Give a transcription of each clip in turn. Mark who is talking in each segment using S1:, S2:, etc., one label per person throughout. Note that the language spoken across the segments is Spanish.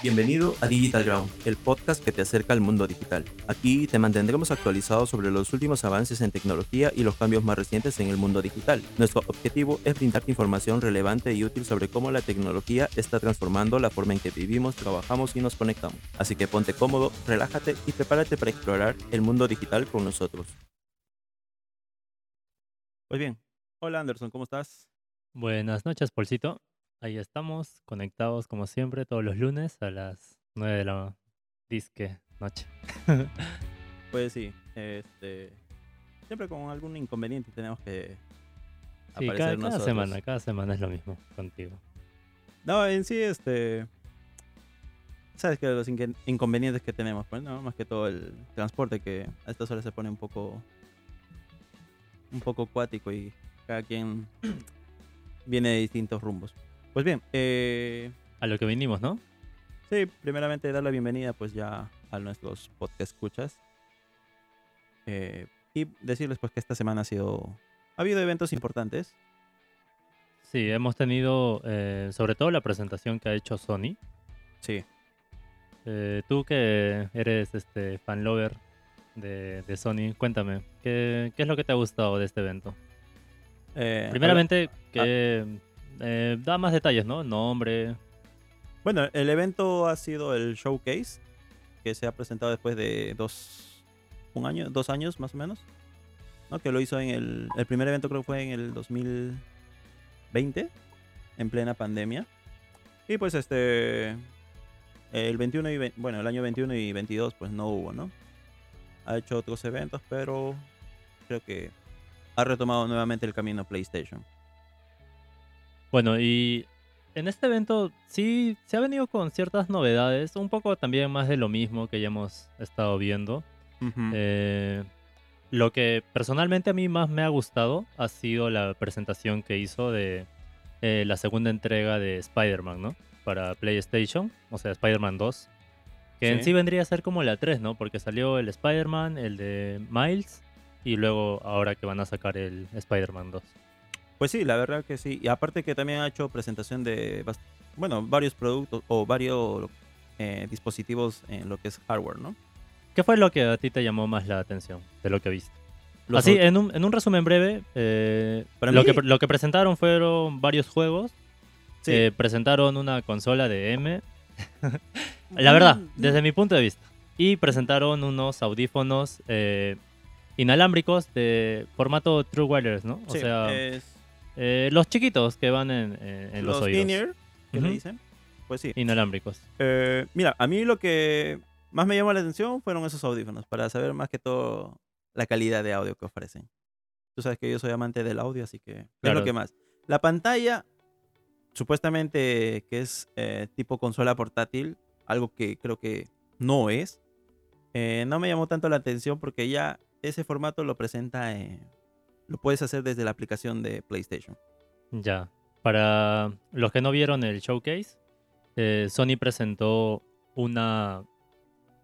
S1: Bienvenido a Digital Ground, el podcast que te acerca al mundo digital. Aquí te mantendremos actualizado sobre los últimos avances en tecnología y los cambios más recientes en el mundo digital. Nuestro objetivo es brindarte información relevante y útil sobre cómo la tecnología está transformando la forma en que vivimos, trabajamos y nos conectamos. Así que ponte cómodo, relájate y prepárate para explorar el mundo digital con nosotros. Pues bien, hola Anderson, ¿cómo estás?
S2: Buenas noches, Polcito. Ahí estamos, conectados como siempre todos los lunes a las 9 de la disque noche.
S1: Pues sí, este, siempre con algún inconveniente tenemos que
S2: Sí,
S1: aparecer
S2: cada, cada
S1: nosotros.
S2: semana, cada semana es lo mismo contigo.
S1: No, en sí, este, sabes que los inconvenientes que tenemos, pues, no, más que todo el transporte que a estas horas se pone un poco, un poco acuático y cada quien viene de distintos rumbos. Pues bien, eh,
S2: A lo que vinimos, ¿no?
S1: Sí, primeramente dar la bienvenida pues ya a nuestros podcast escuchas. Eh, y decirles pues que esta semana ha sido... Ha habido eventos importantes.
S2: Sí, hemos tenido eh, sobre todo la presentación que ha hecho Sony.
S1: Sí.
S2: Eh, tú que eres este fan lover de, de Sony, cuéntame, ¿qué, qué es lo que te ha gustado de este evento? Primeramente, que eh, da más detalles, ¿no? Nombre.
S1: Bueno, el evento ha sido el showcase que se ha presentado después de dos, un año, dos años más o menos, ¿no? Que lo hizo en el, el primer evento creo que fue en el 2020, en plena pandemia. Y pues este, el 21 y, bueno, el año 21 y 22 pues no hubo, ¿no? Ha hecho otros eventos, pero creo que ha retomado nuevamente el camino PlayStation.
S2: Bueno, y en este evento sí se ha venido con ciertas novedades, un poco también más de lo mismo que ya hemos estado viendo. Eh, lo que personalmente a mí más me ha gustado ha sido la presentación que hizo de eh, la segunda entrega de Spider-Man, ¿no? Para PlayStation, o sea, Spider-Man 2. Que en
S1: Sí.
S2: sí vendría a ser como la 3, ¿no? Porque salió el Spider-Man, el de Miles, y luego ahora que van a sacar el Spider-Man 2.
S1: Pues sí, la verdad que sí. Y aparte que también ha hecho presentación de, bast- bueno, varios productos o varios eh, dispositivos en lo que es hardware, ¿no?
S2: ¿Qué fue lo que a ti te llamó más la atención de lo que viste?
S1: Los
S2: Así, en un, en un resumen breve, eh,
S1: Para
S2: lo,
S1: mí-
S2: que, pre- lo que presentaron fueron varios juegos.
S1: sí.
S2: eh, presentaron una consola de M. La verdad,
S1: Mm,
S2: desde mi punto de vista. Y presentaron unos audífonos eh, inalámbricos de formato True Wireless, ¿no? O
S1: sí,
S2: sea,
S1: es
S2: eh, los chiquitos que van en, en- en los,
S1: los
S2: oídos.
S1: in-ear, le dicen. Pues sí.
S2: Inalámbricos.
S1: Eh, mira, a mí lo que más me llamó la atención fueron esos audífonos, para saber más que todo la calidad de audio que ofrecen. Tú sabes que yo soy amante del audio, así que es
S2: Claro.
S1: lo que más. La pantalla, supuestamente que es eh, tipo consola portátil, algo que creo que no es. eh, no me llamó tanto la atención porque ya ese formato lo presenta, eh, lo puedes hacer desde la aplicación de PlayStation.
S2: Ya. Para los que no vieron el showcase, eh, Sony presentó una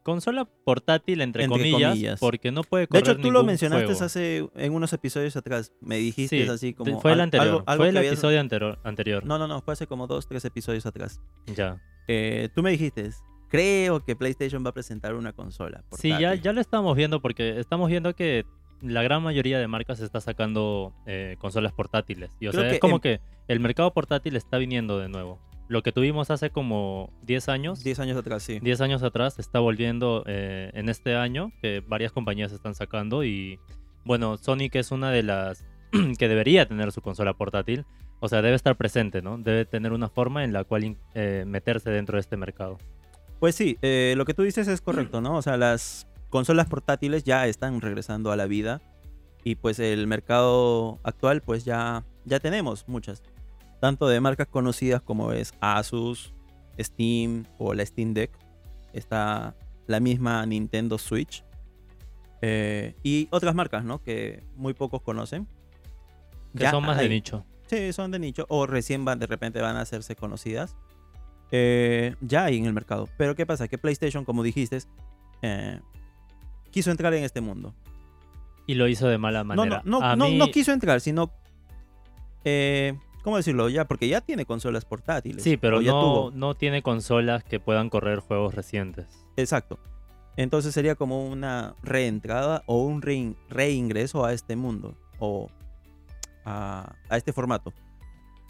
S2: consola portátil, entre,
S1: Entre
S2: comillas,
S1: comillas.
S2: porque no puede
S1: De
S2: correr
S1: hecho, tú lo mencionaste
S2: juego.
S1: hace en unos episodios atrás. Me dijiste
S2: Sí,
S1: así
S2: de-
S1: como.
S2: fue el anterior.
S1: algo- algo
S2: fue el episodio anterior.
S1: No, no, no, fue hace como dos, tres episodios atrás.
S2: Ya.
S1: Eh, tú me dijiste, creo que PlayStation va a presentar una consola.
S2: Sí, ya,
S1: portátil".
S2: ya lo estamos viendo porque estamos viendo que la gran mayoría de marcas está sacando eh, consolas portátiles. Y o
S1: Creo
S2: sea,
S1: que
S2: es como
S1: en-
S2: que el mercado portátil está viniendo de nuevo. Lo que tuvimos hace como 10 años,
S1: 10 años atrás, sí.
S2: 10 años atrás, está volviendo eh, en este año, que varias compañías están sacando. Y bueno, Sony, que es una de las que debería tener su consola portátil, o sea, debe estar presente, ¿no? Debe tener una forma en la cual eh, meterse dentro de este mercado.
S1: Pues sí, lo que tú dices es correcto, ¿no? O sea, las consolas portátiles ya están regresando a la vida. Y pues el mercado actual, pues ya, ya tenemos muchas. Tanto de marcas conocidas como es Asus, Steam o la Steam Deck. Está la misma Nintendo Switch. eh, y otras marcas, ¿no? Que muy pocos conocen.
S2: Que
S1: Ya
S2: son más de nicho.
S1: Sí, son de nicho. O recién van, de repente van a hacerse conocidas. Eh, ya hay en el mercado. Pero ¿qué pasa? Que PlayStation, como dijiste, eh, quiso entrar en este mundo.
S2: Y lo hizo de mala manera.
S1: no, no, no,
S2: mí-
S1: no quiso entrar, sino eh, ¿Cómo decirlo? Ya, porque ya tiene consolas portátiles.
S2: Sí, pero
S1: ya
S2: no,
S1: tuvo.
S2: no tiene consolas que puedan correr juegos recientes.
S1: Exacto. Entonces sería como una reentrada o un rein- reingreso a este mundo o a, a este formato.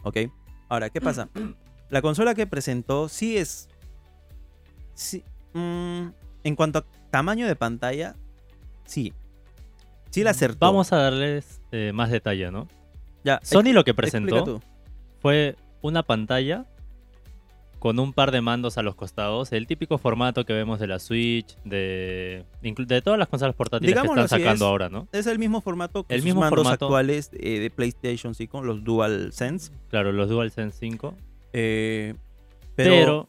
S1: ¿Ok? Ahora, ¿qué pasa? La consola que presentó sí es... sí, mm, en cuanto a tamaño de pantalla, sí. Sí la acertó.
S2: Vamos a darles eh, más detalle, ¿no?
S1: ya,
S2: Sony lo que presentó fue una pantalla con un par de mandos a los costados, el típico formato que vemos de la Switch, de, de todas las consolas portátiles
S1: Digámoslo
S2: que están sacando
S1: es-
S2: ahora, ¿no?
S1: Es el mismo formato que
S2: El
S1: sus
S2: mismo
S1: mandos
S2: formato.
S1: actuales eh, de PlayStation 5, los DualSense.
S2: Claro, los DualSense 5.
S1: Eh,
S2: Pero,
S1: pero,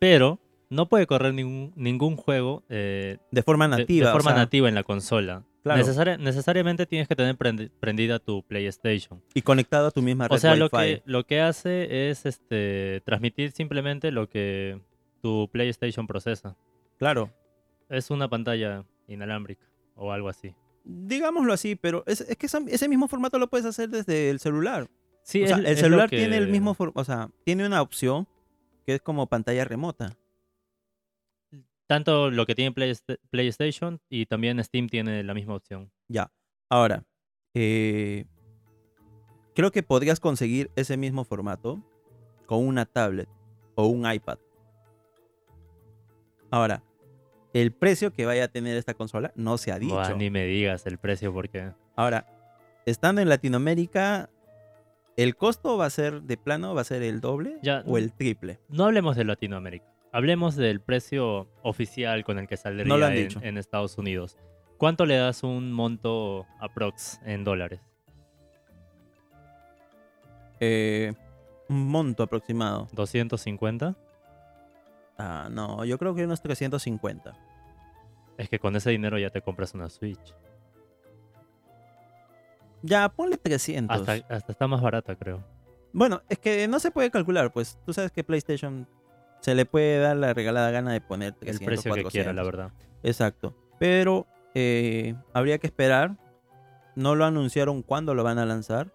S2: pero, no puede correr ningún, ningún juego eh,
S1: de forma nativa.
S2: de, forma
S1: sea,
S2: nativa en la consola.
S1: Claro.
S2: Necesari- necesariamente tienes que tener prendi- prendida tu PlayStation.
S1: y conectado a tu misma red
S2: O sea, lo que, lo que hace es este, transmitir simplemente lo que tu PlayStation procesa.
S1: Claro,
S2: Es una pantalla inalámbrica o algo así.
S1: digámoslo así, pero es, es que esa- ese mismo formato lo puedes hacer desde el celular.
S2: Sí,
S1: o sea, el celular
S2: que-
S1: tiene el mismo, o sea, tiene una opción que es como pantalla remota.
S2: Tanto lo que tiene Playsta- PlayStation y también Steam tiene la misma opción.
S1: Ya. Ahora, eh, creo que podrías conseguir ese mismo formato con una tablet o un iPad. Ahora, el precio que vaya a tener esta consola no se ha dicho.
S2: Buah, ni me digas el precio porque...
S1: Ahora, estando en Latinoamérica, ¿el costo va a ser de plano, va a ser el doble
S2: Ya,
S1: o el triple?
S2: No hablemos de Latinoamérica. Hablemos del precio oficial con el que saldría
S1: No lo han
S2: en,
S1: dicho.
S2: en Estados Unidos. ¿Cuánto le das un monto aprox en dólares?
S1: Eh, un monto aproximado.
S2: ¿250?
S1: Ah, no, yo creo que unos 350.
S2: Es que con ese dinero ya te compras una Switch.
S1: Ya, ponle 300.
S2: Hasta, hasta está más barata, creo.
S1: Bueno, es que no se puede calcular, pues tú sabes que PlayStation se le puede dar la regalada gana de poner 300,
S2: El precio que
S1: 400.
S2: quiera, la verdad.
S1: Exacto. Pero eh, habría que esperar. No lo anunciaron cuándo lo van a lanzar,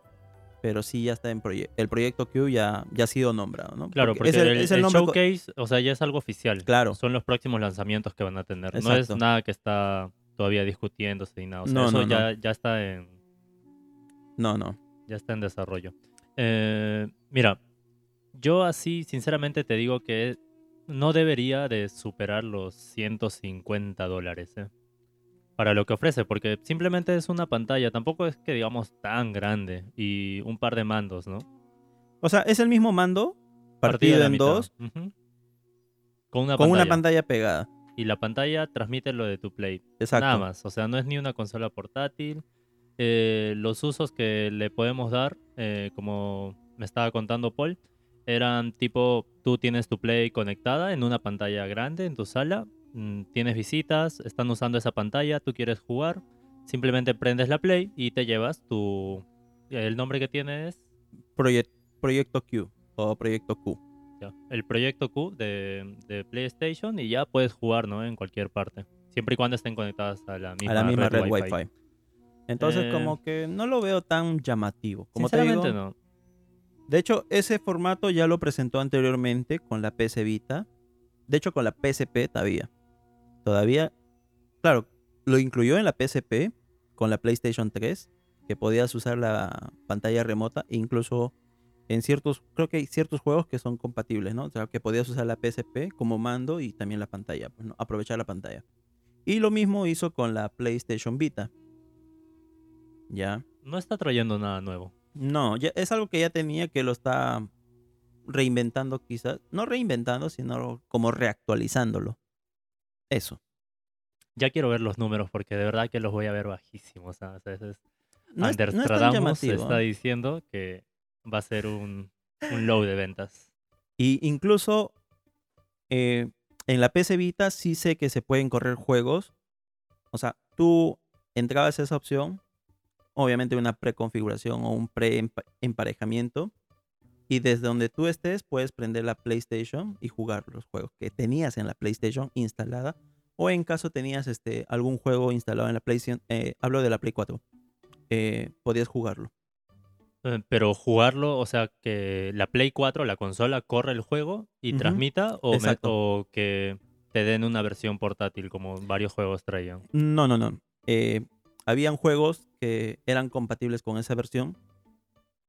S1: pero sí ya está en proyecto. El proyecto Q ya, ya ha sido nombrado, ¿no?
S2: Claro, porque
S1: es el,
S2: el,
S1: es el
S2: el
S1: nombre co-
S2: showcase, o sea, ya es algo oficial.
S1: Claro.
S2: Son los próximos lanzamientos que van a tener. No es nada que está todavía discutiéndose y nada. O sea,
S1: No,
S2: eso
S1: no, no.
S2: ya, ya está en,
S1: No, no.
S2: ya está en desarrollo. Eh, mira, yo así sinceramente te digo que no debería de superar los 150 dólares ¿eh? para lo que ofrece, porque simplemente es una pantalla, tampoco es que digamos tan grande y un par de mandos, ¿no?
S1: O sea, es el mismo mando partido en dos.
S2: Con una
S1: con
S2: pantalla.
S1: una pantalla pegada.
S2: Y la pantalla transmite lo de tu Play.
S1: Exacto.
S2: Nada más. O sea, no es ni una consola portátil. Eh, los usos que le podemos dar, eh, como me estaba contando Paul, eran tipo, tú tienes tu Play conectada en una pantalla grande en tu sala, mm, tienes visitas, están usando esa pantalla, tú quieres jugar, simplemente prendes la Play y te llevas tu... El nombre que tiene es
S1: Proyec- proyecto Q o proyecto Q.
S2: ya, el proyecto Q de, de PlayStation y ya puedes jugar ¿no? en cualquier parte. Siempre y cuando estén conectadas a la misma,
S1: a la misma red,
S2: Wi-Fi.
S1: Wi-Fi. Entonces,
S2: Eh,
S1: como que no lo veo tan llamativo. Como te digo,
S2: Sinceramente no.
S1: De hecho, ese formato ya lo presentó anteriormente con la PS Vita. De hecho, con la PSP todavía. Todavía, claro, lo incluyó en la PSP con la PlayStation 3, que podías usar la pantalla remota, e incluso en ciertos, creo que hay ciertos juegos que son compatibles, ¿no? O sea, que podías usar la PSP como mando y también la pantalla, pues, aprovechar la pantalla. Y lo mismo hizo con la PlayStation Vita. Ya.
S2: No está trayendo nada nuevo.
S1: No, ya es algo que ya tenía que lo está reinventando quizás. No reinventando, sino como reactualizándolo. Eso.
S2: Ya quiero ver los números porque de verdad que los voy a ver bajísimos. ¿sabes? Es-
S1: No es, no es tan
S2: Anderstradamus
S1: llamativo.
S2: está
S1: ¿eh?
S2: diciendo que va a ser un, un low de ventas.
S1: Y incluso eh, en la PC Vita sí sé que se pueden correr juegos. O sea, tú entrabas a esa opción, obviamente una preconfiguración o un pre-emparejamiento. Y desde donde tú estés puedes prender la PlayStation y jugar los juegos que tenías en la PlayStation instalada. O en caso tenías este, algún juego instalado en la PlayStation, eh, hablo de la Play 4, eh, podías jugarlo.
S2: Eh, Pero jugarlo, o sea, que la Play 4, la consola, corre el juego y transmita o, me- o que te den una versión portátil como varios juegos traían.
S1: No, no, no. Eh, habían juegos que eran compatibles con esa versión.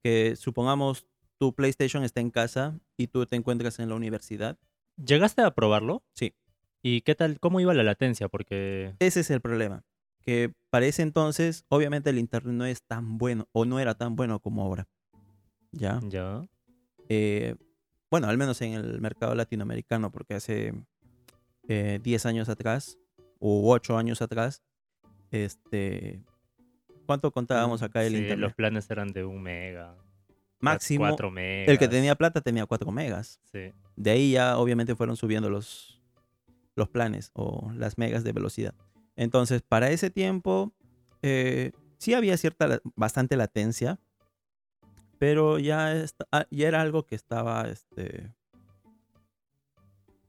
S1: Que supongamos tu PlayStation está en casa y tú te encuentras en la universidad.
S2: ¿Llegaste a probarlo?
S1: Sí.
S2: ¿Y qué tal? ¿Cómo iba la latencia? Porque
S1: Ese es el problema. Que para ese entonces, obviamente el internet no es tan bueno o no era tan bueno como ahora. Ya.
S2: ya.
S1: Eh, bueno, al menos en el mercado latinoamericano, porque hace eh, 10 años atrás u 8 años atrás, este, ¿cuánto contábamos acá el
S2: Sí,
S1: internet?
S2: los planes eran de un mega.
S1: Máximo,
S2: 4 megas.
S1: el que tenía plata tenía 4 megas.
S2: Sí.
S1: De ahí ya obviamente fueron subiendo los, los planes o las megas de velocidad. Entonces, para ese tiempo, eh, sí había cierta, bastante latencia, pero ya, ah, ya era algo que estaba, este,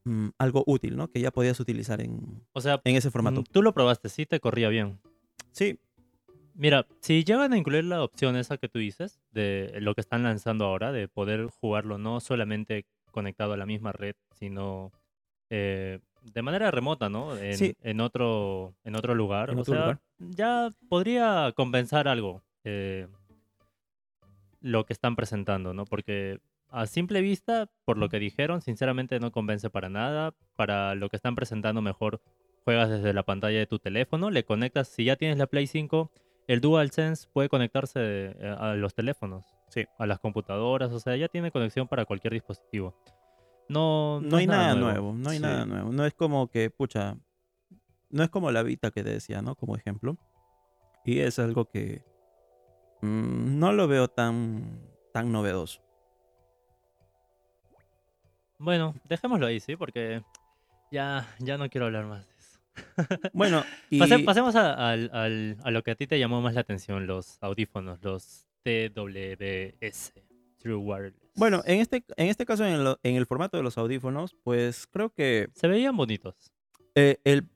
S1: mm, algo útil, ¿no? Que ya podías utilizar en,
S2: O sea,
S1: en ese formato.
S2: mm, tú lo probaste, sí te corría bien.
S1: Sí,
S2: Mira, si llegan a incluir la opción esa que tú dices, de lo que están lanzando ahora, de poder jugarlo no solamente conectado a la misma red, sino eh, de manera remota, ¿no? En,
S1: Sí.
S2: en otro, en otro lugar.
S1: En
S2: o
S1: otro
S2: sea,
S1: lugar.
S2: ya podría compensar algo eh, lo que están presentando, ¿no? Porque a simple vista, por lo que dijeron, sinceramente no convence para nada. Para lo que están presentando, mejor juegas desde la pantalla de tu teléfono, le conectas, si ya tienes la Play 5, el DualSense puede conectarse eh, a los teléfonos,
S1: Sí.
S2: a las computadoras, o sea, ya tiene conexión para cualquier dispositivo. No,
S1: no, hay nada nuevo. no hay
S2: Sí.
S1: nada nuevo. No es como que, pucha, no es como la Vita que te decía, ¿no? Como ejemplo. Y es algo que mm, no lo veo tan, tan novedoso.
S2: Bueno, dejémoslo ahí, sí, porque ya, ya no quiero hablar más de eso.
S1: Bueno, y
S2: Pase- pasemos a, al- al- a lo que a ti te llamó más la atención, los audífonos, los TWS, True Wireless.
S1: bueno, en este, en este caso, en, lo- en el formato de los audífonos, pues creo que
S2: se veían bonitos.
S1: eh, el,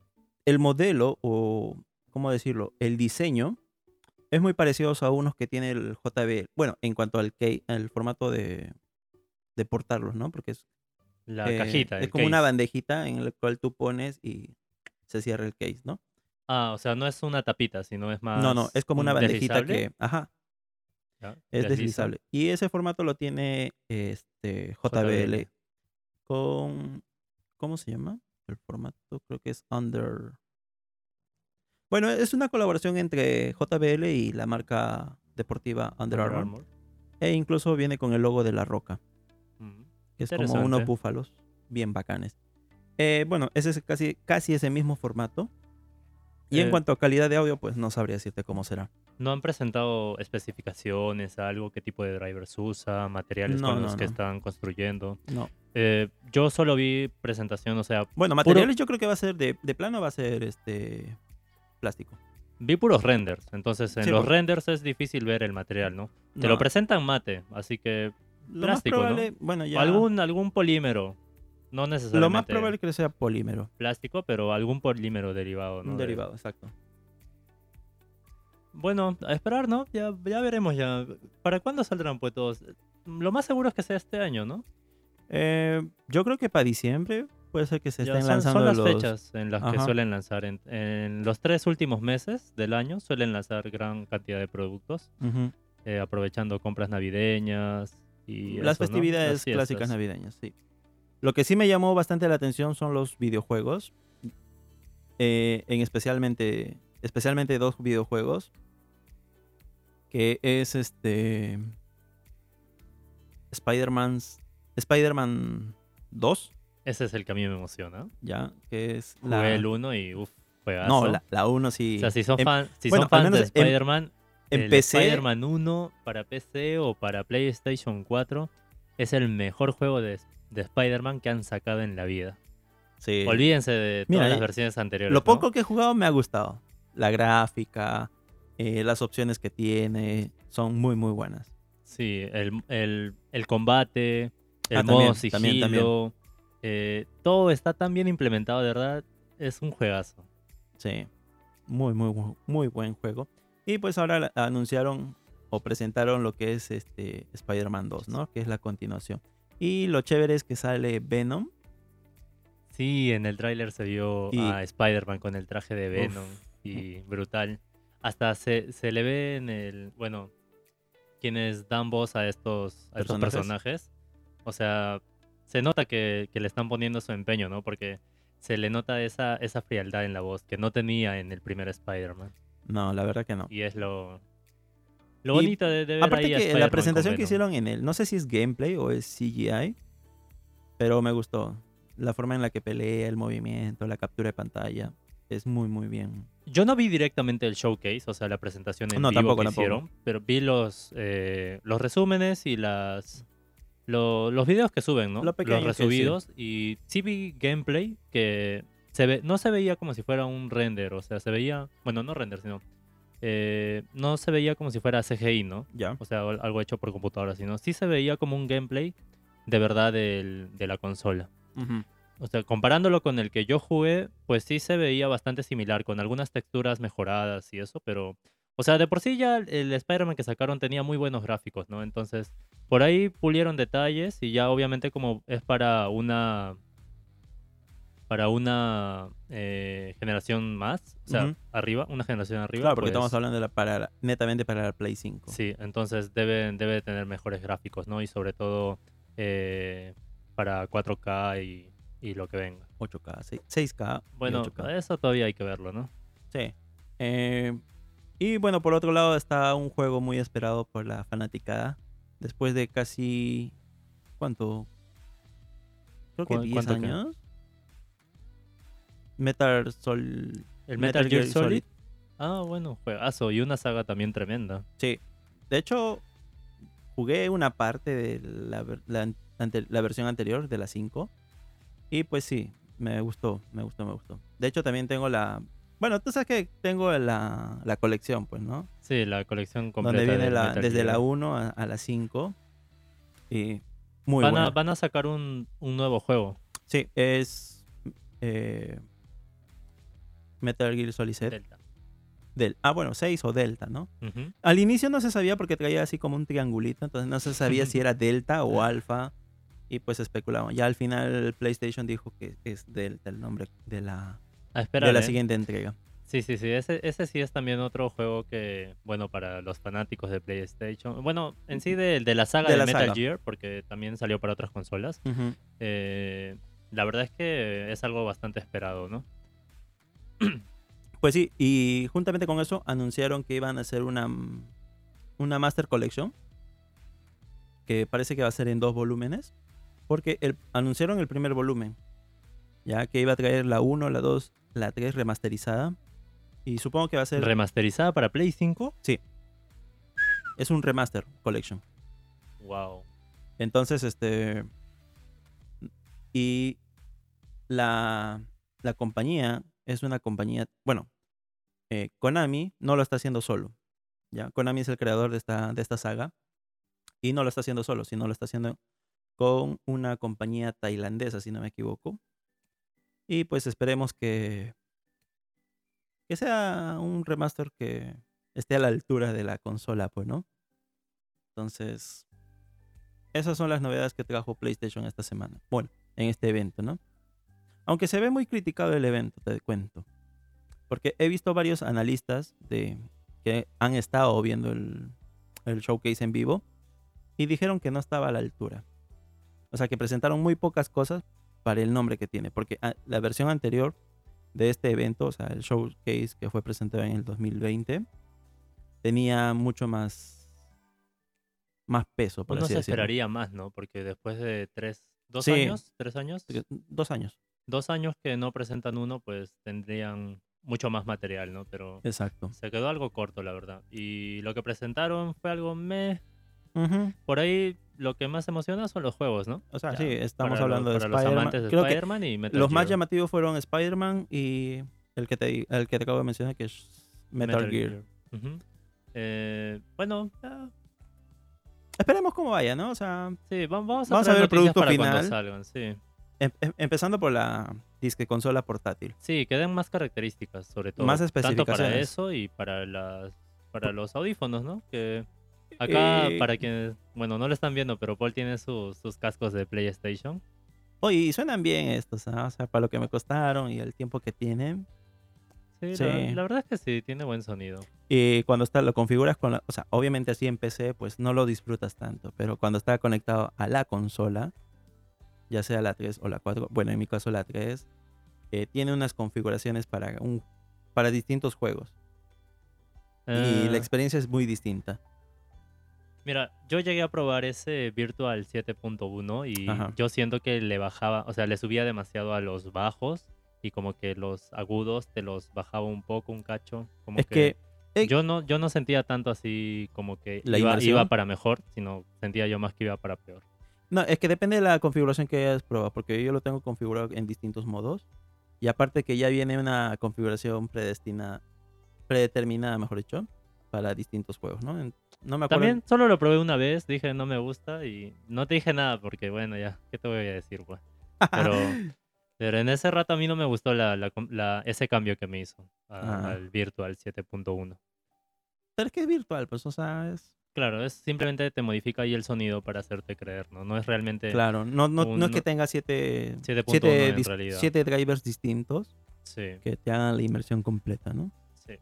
S1: el modelo, o cómo decirlo, el diseño, es muy parecido a unos que tiene el JBL. Bueno, en cuanto al key, el formato de, de portarlos, ¿no? Porque es
S2: La
S1: Eh,
S2: cajita.
S1: Es como una bandejita en la cual tú pones y se cierra el case, ¿no?
S2: Ah, o sea, no es una tapita, sino es más.
S1: no, no, es como una
S2: un
S1: bandejita
S2: deslizable,
S1: que, ajá,
S2: ¿ya?
S1: es
S2: Desliza.
S1: deslizable. Y ese formato lo tiene este JBL,
S2: JBL.
S1: con, ¿cómo se llama? El formato creo que es Under. Bueno, es una colaboración entre JBL y la marca deportiva Under
S2: Under
S1: Armour.
S2: Armour.
S1: E incluso viene con el logo de la roca. Que es como unos búfalos bien bacanes. Eh, bueno, ese es casi, casi ese mismo formato. Y en
S2: Eh,
S1: cuanto a calidad de audio, pues no sabría decirte cómo será.
S2: ¿No han presentado especificaciones, algo, qué tipo de drivers usa, materiales
S1: No,
S2: con
S1: no,
S2: los que
S1: no.
S2: están construyendo?
S1: No.
S2: Eh, yo solo vi presentación, o sea,
S1: Bueno, materiales yo creo que va a ser de, de plano, va a ser este plástico.
S2: vi puros renders. Entonces, en
S1: Sí,
S2: los
S1: pues.
S2: renders es difícil ver el material, ¿no? Te lo presentan mate, así que
S1: lo
S2: plástico,
S1: más probable, bueno, ya.
S2: algún, algún polímero. No necesariamente
S1: lo más probable es que sea polímero.
S2: plástico, pero algún polímero derivado, ¿no?
S1: Un
S2: De-
S1: derivado, exacto.
S2: Bueno, a esperar, ¿no? Ya, ya veremos ya. ¿Para cuándo saldrán pues todos? Lo más seguro es que sea este año, ¿no?
S1: Eh, yo creo que para diciembre puede ser que se
S2: Ya
S1: estén
S2: son,
S1: lanzando
S2: son las
S1: los...
S2: fechas en las que suelen lanzar. En, en los tres últimos meses del año suelen lanzar gran cantidad de productos, eh, aprovechando compras navideñas y
S1: Las
S2: eso, ¿no?
S1: festividades
S2: Las
S1: clásicas navideñas, sí. Lo que sí me llamó bastante la atención son los videojuegos. eh, en especialmente, especialmente dos videojuegos. Que es este. Spider-Man. Spider-Man 2,
S2: Ese es el que a mí me emociona.
S1: ya. Que es
S2: Jugué
S1: la.
S2: el 1 y uff,
S1: no, la, la 1 sí.
S2: O sea, si son,
S1: Em-
S2: fan- si
S1: bueno,
S2: son fans de Spider-Man,
S1: en PC
S2: Spider-Man 1 para PC o para PlayStation 4 es el mejor juego de, de Spider-Man que han sacado en la vida.
S1: sí.
S2: Olvídense de
S1: Mira,
S2: todas las
S1: eh,
S2: versiones anteriores.
S1: Lo
S2: ¿no?
S1: poco que he jugado me ha gustado. La gráfica, eh, las opciones que tiene, son muy, muy buenas.
S2: Sí, el, el- el combate, el
S1: Ah,
S2: modo
S1: también, también,
S2: sigilo, eh, todo está tan bien implementado, de verdad, es un juegazo.
S1: Sí, muy, muy, muy buen juego. Y pues ahora anunciaron o presentaron lo que es este Spider-Man 2, ¿no? Que es la continuación. Y lo chévere es que sale Venom.
S2: Sí, en el tráiler se vio a Spider-Man con el traje de Venom y brutal. Hasta se, se, le ve en el, bueno, quienes dan voz a estos, a estos personajes. O sea, se nota que, que, le están poniendo su empeño, ¿no? Porque se le nota esa, esa frialdad en la voz que no tenía en el primer Spider-Man.
S1: No, la verdad que no.
S2: Y es lo, lo bonito de, ver
S1: aparte
S2: que
S1: la presentación que hicieron en él, no sé si es gameplay o es CGI, pero me gustó. La forma en la que pelea, el movimiento, la captura de pantalla, es muy, muy bien.
S2: Yo no vi directamente el showcase, o sea, la presentación en vivo que hicieron, pero vi los, eh, los resúmenes y las los videos que suben, ¿no? los resubidos. Y sí vi gameplay que se ve, no se veía como si fuera un render, o sea, se veía, bueno, no render, sino eh, no se veía como si fuera CGI, ¿no?
S1: Ya.
S2: O sea, algo hecho por computadora, sino sí se veía como un gameplay de verdad de la consola. O sea, comparándolo con el que yo jugué, pues sí se veía bastante similar, con algunas texturas mejoradas y eso, pero, o sea, de por sí ya el Spider-Man que sacaron tenía muy buenos gráficos, ¿no? Entonces, por ahí pulieron detalles y ya obviamente como es para una para una eh, generación más, o sea, arriba, una generación arriba.
S1: Claro, porque estamos pues hablando de la para, netamente para la Play 5.
S2: Sí, entonces debe, debe tener mejores gráficos, ¿no? Y sobre todo eh, para 4K y, y, lo que venga.
S1: 8K, 6, k
S2: Bueno, eso todavía hay que verlo, ¿no?
S1: Sí. Eh, y bueno, por otro lado está un juego muy esperado por la fanaticada. Después de casi... ¿Cuánto? Creo que 10 años. Metal Sol.
S2: ¿El Metal, Gear, Solid? Ah, bueno, juegazo. Y una saga también tremenda.
S1: Sí. De hecho, jugué una parte de la, la, versión anterior, de la 5. Y pues sí, me gustó, me gustó, me gustó. De hecho, también tengo la. Bueno, tú sabes que tengo la, la colección, pues, ¿no?
S2: Sí, la colección completa.
S1: Donde viene la, desde la 1 a, la 5. Y muy
S2: van
S1: bueno.
S2: A, van a sacar un, un nuevo juego.
S1: Sí, es. Eh, Metal Gear Solid Delta. Del, ah, bueno, 6 o Delta, ¿no? Al inicio no se sabía porque traía así como un triangulito, entonces no se sabía si era Delta o Alpha y pues especulaban. Ya al final PlayStation dijo que es Delta el nombre de la, de la ¿eh? siguiente entrega.
S2: Sí, sí, sí, ese, ese sí es también otro juego que, bueno, para los fanáticos de PlayStation, bueno, en sí de, de la saga de, Metal Gear, porque también salió para otras consolas, eh, la verdad es que es algo bastante esperado, ¿no?
S1: Pues sí, y juntamente con eso anunciaron que iban a hacer una, una Master Collection. Que parece que va a ser en dos volúmenes. Porque el, anunciaron el primer volumen. Ya que iba a traer la 1, la 2, la 3 remasterizada. Y supongo que va a ser.
S2: ¿Remasterizada para Play 5?
S1: Sí. Es un remaster collection.
S2: Wow.
S1: Entonces, este. Y la, la compañía es una compañía, bueno, eh, Konami no lo está haciendo solo. ¿ya? Konami es el creador de esta, de esta saga y no lo está haciendo solo, sino lo está haciendo con una compañía tailandesa, si no me equivoco. Y pues esperemos que, que sea un remaster que esté a la altura de la consola, pues, ¿no? Entonces, esas son las novedades que trajo PlayStation esta semana. Bueno, en este evento, ¿no? Aunque se ve muy criticado el evento, te cuento. Porque he visto varios analistas de, que han estado viendo el, showcase en vivo y dijeron que no estaba a la altura. O sea, que presentaron muy pocas cosas para el nombre que tiene. Porque ah, la versión anterior de este evento, o sea, el showcase que fue presentado en el 2020, tenía mucho más, más peso.
S2: Por Uno se esperaría más, ¿no? Porque después de tres, dos años, tres años.
S1: Dos años
S2: dos años que no presentan uno, pues tendrían mucho más material, ¿no? Pero
S1: Exacto.
S2: se quedó algo corto, la verdad. Y lo que presentaron fue algo me. Por ahí lo que más emociona son los juegos, ¿no?
S1: O sea, sí, estamos hablando de Spider-Man. y Metal Los más llamativos fueron Spider-Man y el que, te, el que te acabo de mencionar, que es Metal, Gear.
S2: Eh, bueno,
S1: esperemos cómo vaya, ¿no? O sea,
S2: sí, vamos a, ver el producto final. Salgan, sí.
S1: Em, em, empezando por la disque consola portátil.
S2: Sí, que den más características, sobre todo.
S1: Más específicas.
S2: Tanto para eso y para las para los audífonos, ¿no? Que Acá,
S1: Eh,
S2: para quienes, bueno, no lo están viendo, pero Paul tiene sus, sus cascos de PlayStation.
S1: Oye, y suenan bien estos, ¿ah? o sea, para lo que me costaron y el tiempo que tienen.
S2: Sí,
S1: Sí.
S2: La, la verdad es que sí, tiene buen sonido.
S1: Y cuando está, lo configuras con la, o sea, obviamente así en PC, pues no lo disfrutas tanto, pero cuando está conectado a la consola, ya sea la 3 o la 4, bueno, en mi caso la 3, eh, tiene unas configuraciones para, un, para distintos juegos. y
S2: Eh,
S1: la experiencia es muy distinta.
S2: Mira, yo llegué a probar ese Virtual 7.1 y
S1: Ajá.
S2: yo siento que le bajaba, o sea, le subía demasiado a los bajos y como que los agudos te los bajaba un poco, un cacho. Como
S1: Es que, eh,
S2: yo no, yo no sentía tanto así como que
S1: ¿La
S2: iba, iba para mejor, sino sentía yo más que iba para peor.
S1: No, es que depende de la configuración que hayas probado, porque yo lo tengo configurado en distintos modos. Y aparte que ya viene una configuración predestinada, predeterminada, mejor dicho, para distintos juegos, ¿no? En- No me acuerdo.
S2: También solo lo probé una vez, dije no me gusta y no te dije nada porque bueno, ya, ¿qué te voy a decir, pues? Pero, pero en ese rato a mí no me gustó la, la com- la- ese cambio que me hizo a-
S1: Ah.
S2: al Virtual 7.1.
S1: Pero es que es virtual, pues, o sea, es...
S2: Claro, es simplemente te modifica ahí el sonido para hacerte creer, ¿no? No es realmente...
S1: Claro, no, no, no es que tenga siete,
S2: 7.1
S1: siete,
S2: en realidad.
S1: siete drivers distintos
S2: Sí,
S1: que te hagan la inmersión completa, ¿no?
S2: sí.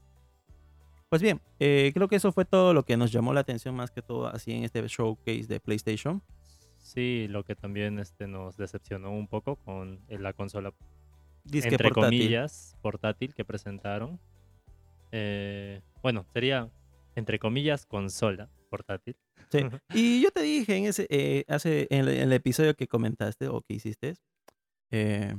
S1: Pues bien, eh, creo que eso fue todo lo que nos llamó la atención más que todo así en este showcase de PlayStation.
S2: Sí, lo que también este, nos decepcionó un poco con eh, la consola,
S1: Disque
S2: entre
S1: portátil.
S2: comillas, portátil que presentaron. Eh, bueno, sería, entre comillas, consola portátil.
S1: Sí. Y yo te dije en ese, eh, hace, en el, en el episodio que comentaste o que hiciste, eh,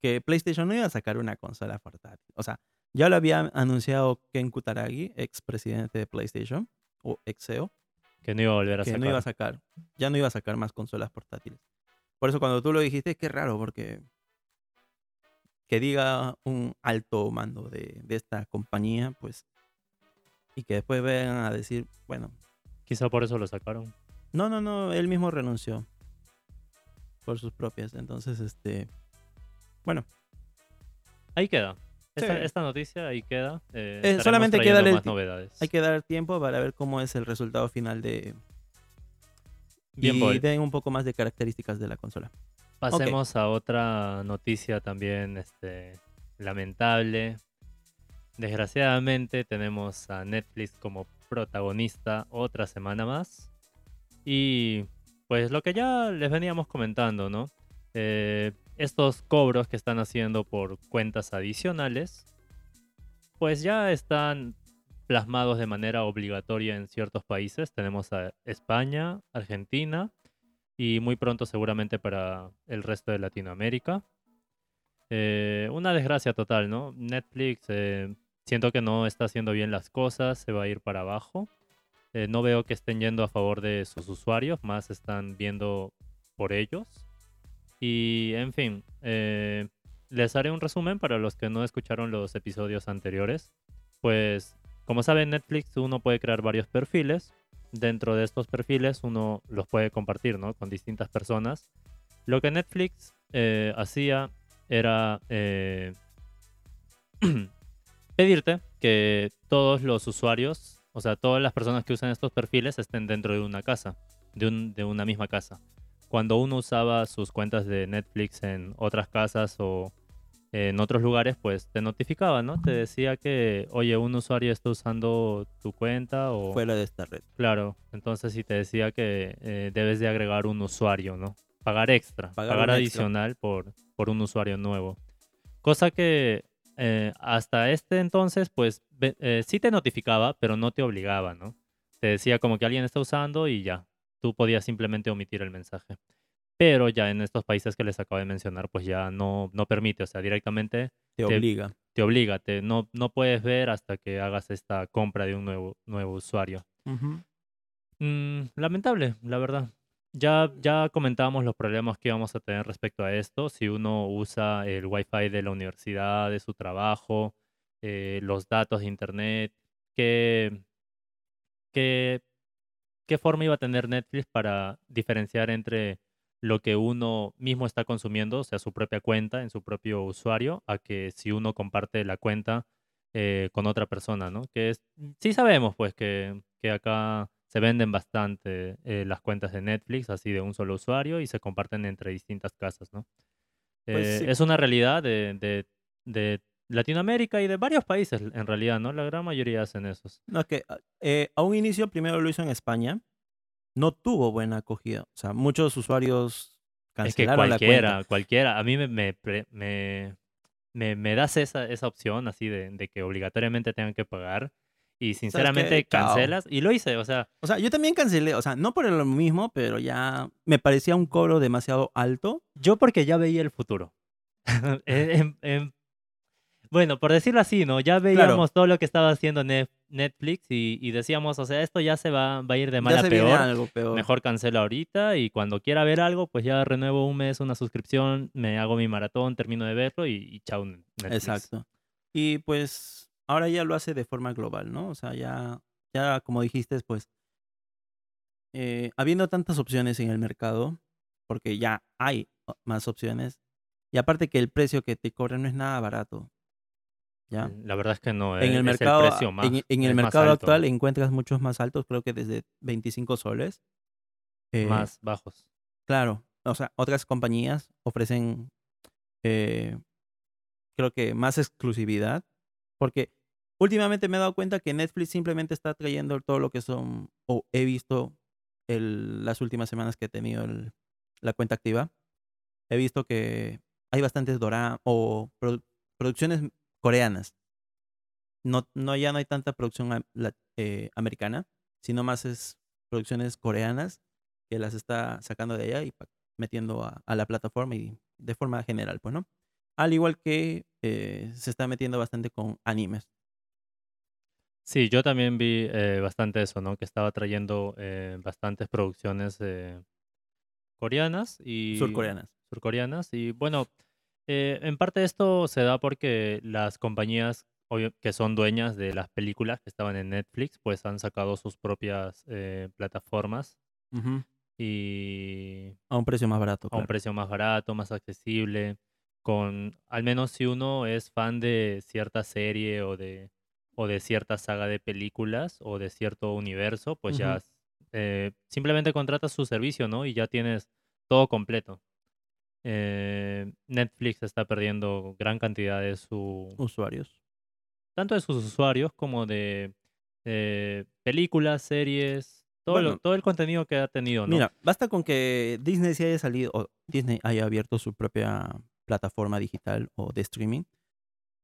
S1: que PlayStation no iba a sacar una consola portátil. O sea, ya lo había anunciado Ken Kutaragi, ex presidente de PlayStation, o ex CEO,
S2: Que no iba a volver a
S1: que
S2: sacar.
S1: no iba a sacar, ya no iba a sacar más consolas portátiles. Por eso cuando tú lo dijiste, qué raro, porque que diga un alto mando de, de esta compañía, pues, y que después vengan a decir, bueno,
S2: Quizá por eso lo sacaron.
S1: no, no, no, él mismo renunció por sus propias. Entonces, este, bueno,
S2: Ahí queda. Esta,
S1: Sí.
S2: esta noticia ahí queda. eh,
S1: Eh, solamente hay que darle
S2: novedades.
S1: hay que dar tiempo para ver cómo es el resultado final de
S2: Bien,
S1: y den un poco más de características de la consola.
S2: Pasemos a otra noticia también este, lamentable. Desgraciadamente tenemos a Netflix como protagonista otra semana más. Y pues lo que ya les veníamos comentando, ¿no? Eh, estos cobros que están haciendo por cuentas adicionales, pues ya están plasmados de manera obligatoria en ciertos países. Tenemos a España, Argentina y muy pronto seguramente para el resto de Latinoamérica. Eh, una desgracia total, ¿no? Netflix eh, siento que no está haciendo bien las cosas, se va a ir para abajo. Eh, no veo que estén yendo a favor de sus usuarios, más están viendo por ellos. Y en fin, eh, les haré un resumen para los que no escucharon los episodios anteriores. Pues, como saben, Netflix uno puede crear varios perfiles. Dentro de estos perfiles uno los puede compartir, ¿no? Con distintas personas. Lo que Netflix eh, hacía era pedirte que todos los usuarios, o sea, todas las personas que usan estos perfiles estén dentro de una casa, de, un- de una misma casa. Cuando uno usaba sus cuentas de Netflix en otras casas o en otros lugares, pues te notificaba, ¿no? Te decía que, oye, un usuario está usando tu cuenta o...
S1: Fuera de esta red.
S2: Claro, entonces sí te decía que eh, debes de agregar un usuario, ¿no? Pagar extra,
S1: Pagar
S2: pagar,
S1: un extra.
S2: adicional por, por un usuario nuevo. Cosa que eh, hasta este entonces, pues eh, sí te notificaba, pero no te obligaba, ¿no? Te decía como que alguien está usando y ya, tú podías simplemente omitir el mensaje. Pero ya en estos países que les acabo de mencionar, pues ya no, no permite, o sea, directamente
S1: Te obliga.
S2: te obliga, te, no, no puedes ver hasta que hagas esta compra de un nuevo, nuevo usuario. Mm, lamentable, la verdad. Ya, ya comentábamos los problemas que íbamos a tener respecto a esto. Si uno usa el Wi-Fi de la universidad, de su trabajo, eh, los datos de Internet, ¿qué, qué, qué forma iba a tener Netflix para diferenciar entre lo que uno mismo está consumiendo, o sea, su propia cuenta en su propio usuario, a que si uno comparte la cuenta eh, con otra persona, ¿no? Que sí sabemos, pues, que, que acá se venden bastante eh, las cuentas de Netflix, así de un solo usuario, y se comparten entre distintas casas, ¿no?
S1: Pues
S2: Eh,
S1: sí.
S2: Es una realidad de, de- de Latinoamérica y de varios países, en realidad, ¿no? La gran mayoría hacen esos.
S1: No, es que ah, eh, a un inicio primero lo hizo en España. No tuvo buena acogida. O sea, muchos usuarios
S2: Es que
S1: cancelaron la cuenta.
S2: cualquiera, cualquiera, a mí me, me, me, me- me das esa, esa opción así de, de que obligatoriamente tengan que pagar y sinceramente cancelas y lo hice, o sea,
S1: O sea, yo también cancelé. O sea, no por lo mismo, pero ya me parecía un cobro demasiado alto.
S2: yo porque ya veía el futuro. En- en- en- bueno, por decirlo así, ¿no? Ya veíamos todo lo que estaba haciendo Nef- Netflix y, y decíamos, o sea, esto ya se va, va a ir de mal
S1: ya
S2: a
S1: se viene
S2: peor.
S1: algo peor.
S2: Mejor cancelo ahorita y cuando quiera ver algo, pues ya renuevo un mes una suscripción, me hago mi maratón, termino de verlo y, y chao Netflix.
S1: Exacto. Y pues ahora ya lo hace de forma global, ¿no? O sea, ya, ya como dijiste, pues, eh, habiendo tantas opciones en el mercado, porque ya hay más opciones, y aparte que el precio que te cobran no es nada barato. ¿Ya?
S2: La verdad es que no,
S1: En
S2: eh,
S1: el
S2: es
S1: mercado,
S2: precio más,
S1: en, en el mercado actual encuentras muchos más altos, creo que desde 25 soles. Eh,
S2: más bajos.
S1: Claro, o sea, otras compañías ofrecen, eh, creo que más exclusividad, porque últimamente me he dado cuenta que Netflix simplemente está trayendo todo lo que son, o he visto el- las últimas semanas que he tenido la cuenta activa, he visto que hay bastantes doramas o produ- producciones coreanas. No, no, ya no hay tanta producción la- eh, americana, sino más es producciones coreanas que las está sacando de allá y metiendo a, a la plataforma y de forma general, pues, ¿no? Al igual que eh, se está metiendo bastante con animes.
S2: Sí, yo también vi eh, bastante eso, ¿no? Que estaba trayendo eh, bastantes producciones eh, coreanas y
S1: surcoreanas.
S2: surcoreanas. Y bueno, eh, en parte esto se da porque las compañías obvio, que son dueñas de las películas que estaban en Netflix, pues han sacado sus propias eh, plataformas
S1: Ujú.
S2: y
S1: A un precio más barato.
S2: a un
S1: claro.
S2: precio más barato, más accesible, con al menos si uno es fan de cierta serie o de o de cierta saga de películas o de cierto universo, pues ya eh, simplemente contratas su servicio, ¿no? Y ya tienes todo completo. Eh, Netflix está perdiendo gran cantidad de su
S1: Usuarios.
S2: tanto de sus usuarios como de eh, películas, series, todo, lo- todo el contenido que ha tenido, ¿no?
S1: Mira, basta con que Disney se haya salido, o Disney haya abierto su propia plataforma digital o de streaming.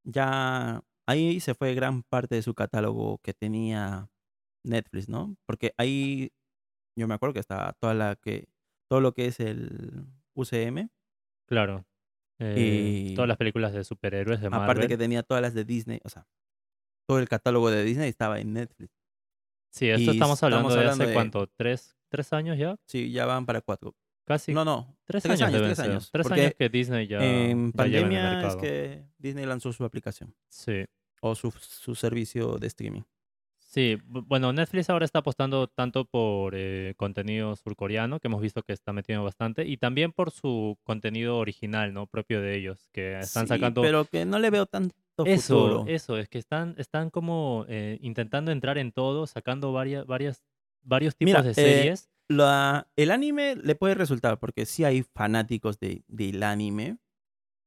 S1: Ya ahí se fue gran parte de su catálogo que tenía Netflix, ¿no? Porque ahí yo me acuerdo que estaba toda la que todo lo que es el UCM,
S2: Claro. Eh,
S1: Y-
S2: todas las películas de superhéroes de Marvel.
S1: aparte que tenía todas las de Disney, o sea, todo el catálogo de Disney estaba en Netflix.
S2: Sí, esto
S1: y
S2: estamos
S1: estamos
S2: hablando de
S1: hablando
S2: hace
S1: de-
S2: cuánto, ¿Tres, tres años ya?
S1: Sí, ya van para cuatro.
S2: Casi
S1: no, no,
S2: tres,
S1: tres
S2: años,
S1: tres
S2: ser.
S1: años,
S2: Tres
S1: porque
S2: años que Disney ya,
S1: en
S2: lleva en el
S1: pandemia es que Disney lanzó su aplicación
S2: Sí.
S1: o su, su servicio de streaming.
S2: Sí, bu- bueno, Netflix ahora está apostando tanto por eh, contenido surcoreano, que hemos visto que está metiendo bastante, y también por su contenido original, ¿no? Propio de ellos, que están
S1: Sí,
S2: sacando...
S1: pero que no le veo tanto
S2: Eso,
S1: futuro.
S2: eso, es que están, están como eh, intentando entrar en todo, sacando varias, varias, varios tipos
S1: Mira,
S2: de
S1: eh,
S2: series.
S1: La- el anime le puede resultar, porque sí hay fanáticos de, del anime.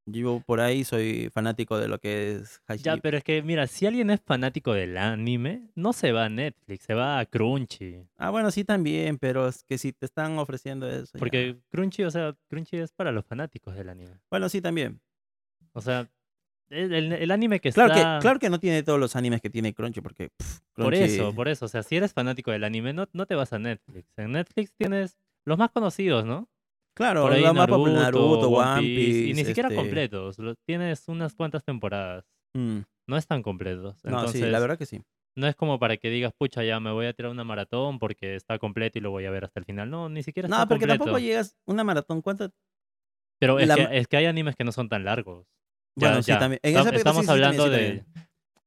S1: Yo por ahí soy fanático de lo que es
S2: Ya,
S1: Hashi.
S2: pero es que, mira, si alguien es fanático del anime, no se va a Netflix, se va a Crunchy.
S1: Ah, bueno, sí también, pero es que si te están ofreciendo eso. ya.
S2: Porque Crunchy, o sea, Crunchy es para los fanáticos del anime.
S1: Bueno, sí también.
S2: O sea, el, anime que
S1: Claro
S2: está...
S1: que, claro que no tiene todos los animes que tiene Crunchy, porque pff,
S2: Por eso, por eso. O sea, si eres fanático del anime, no, no te vas a Netflix. En Netflix tienes los más conocidos, ¿no?
S1: Claro,
S2: Por ahí
S1: la más
S2: Naruto,
S1: popular, Naruto,
S2: One Piece, y ni siquiera
S1: este,
S2: completos. tienes unas cuantas temporadas.
S1: mm,
S2: No están completos.
S1: No, sí, la verdad que sí.
S2: no es como para que digas, pucha, ya me voy a tirar una maratón porque está completo y lo voy a ver hasta el final. No, ni siquiera está
S1: No, porque
S2: completo.
S1: tampoco llegas una maratón. ¿Cuánto?
S2: Pero es,
S1: la
S2: que, es que hay animes que no son tan largos. Ya,
S1: Bueno, sí,
S2: ya.
S1: también. En
S2: Estamos
S1: sí, sí, también,
S2: hablando de...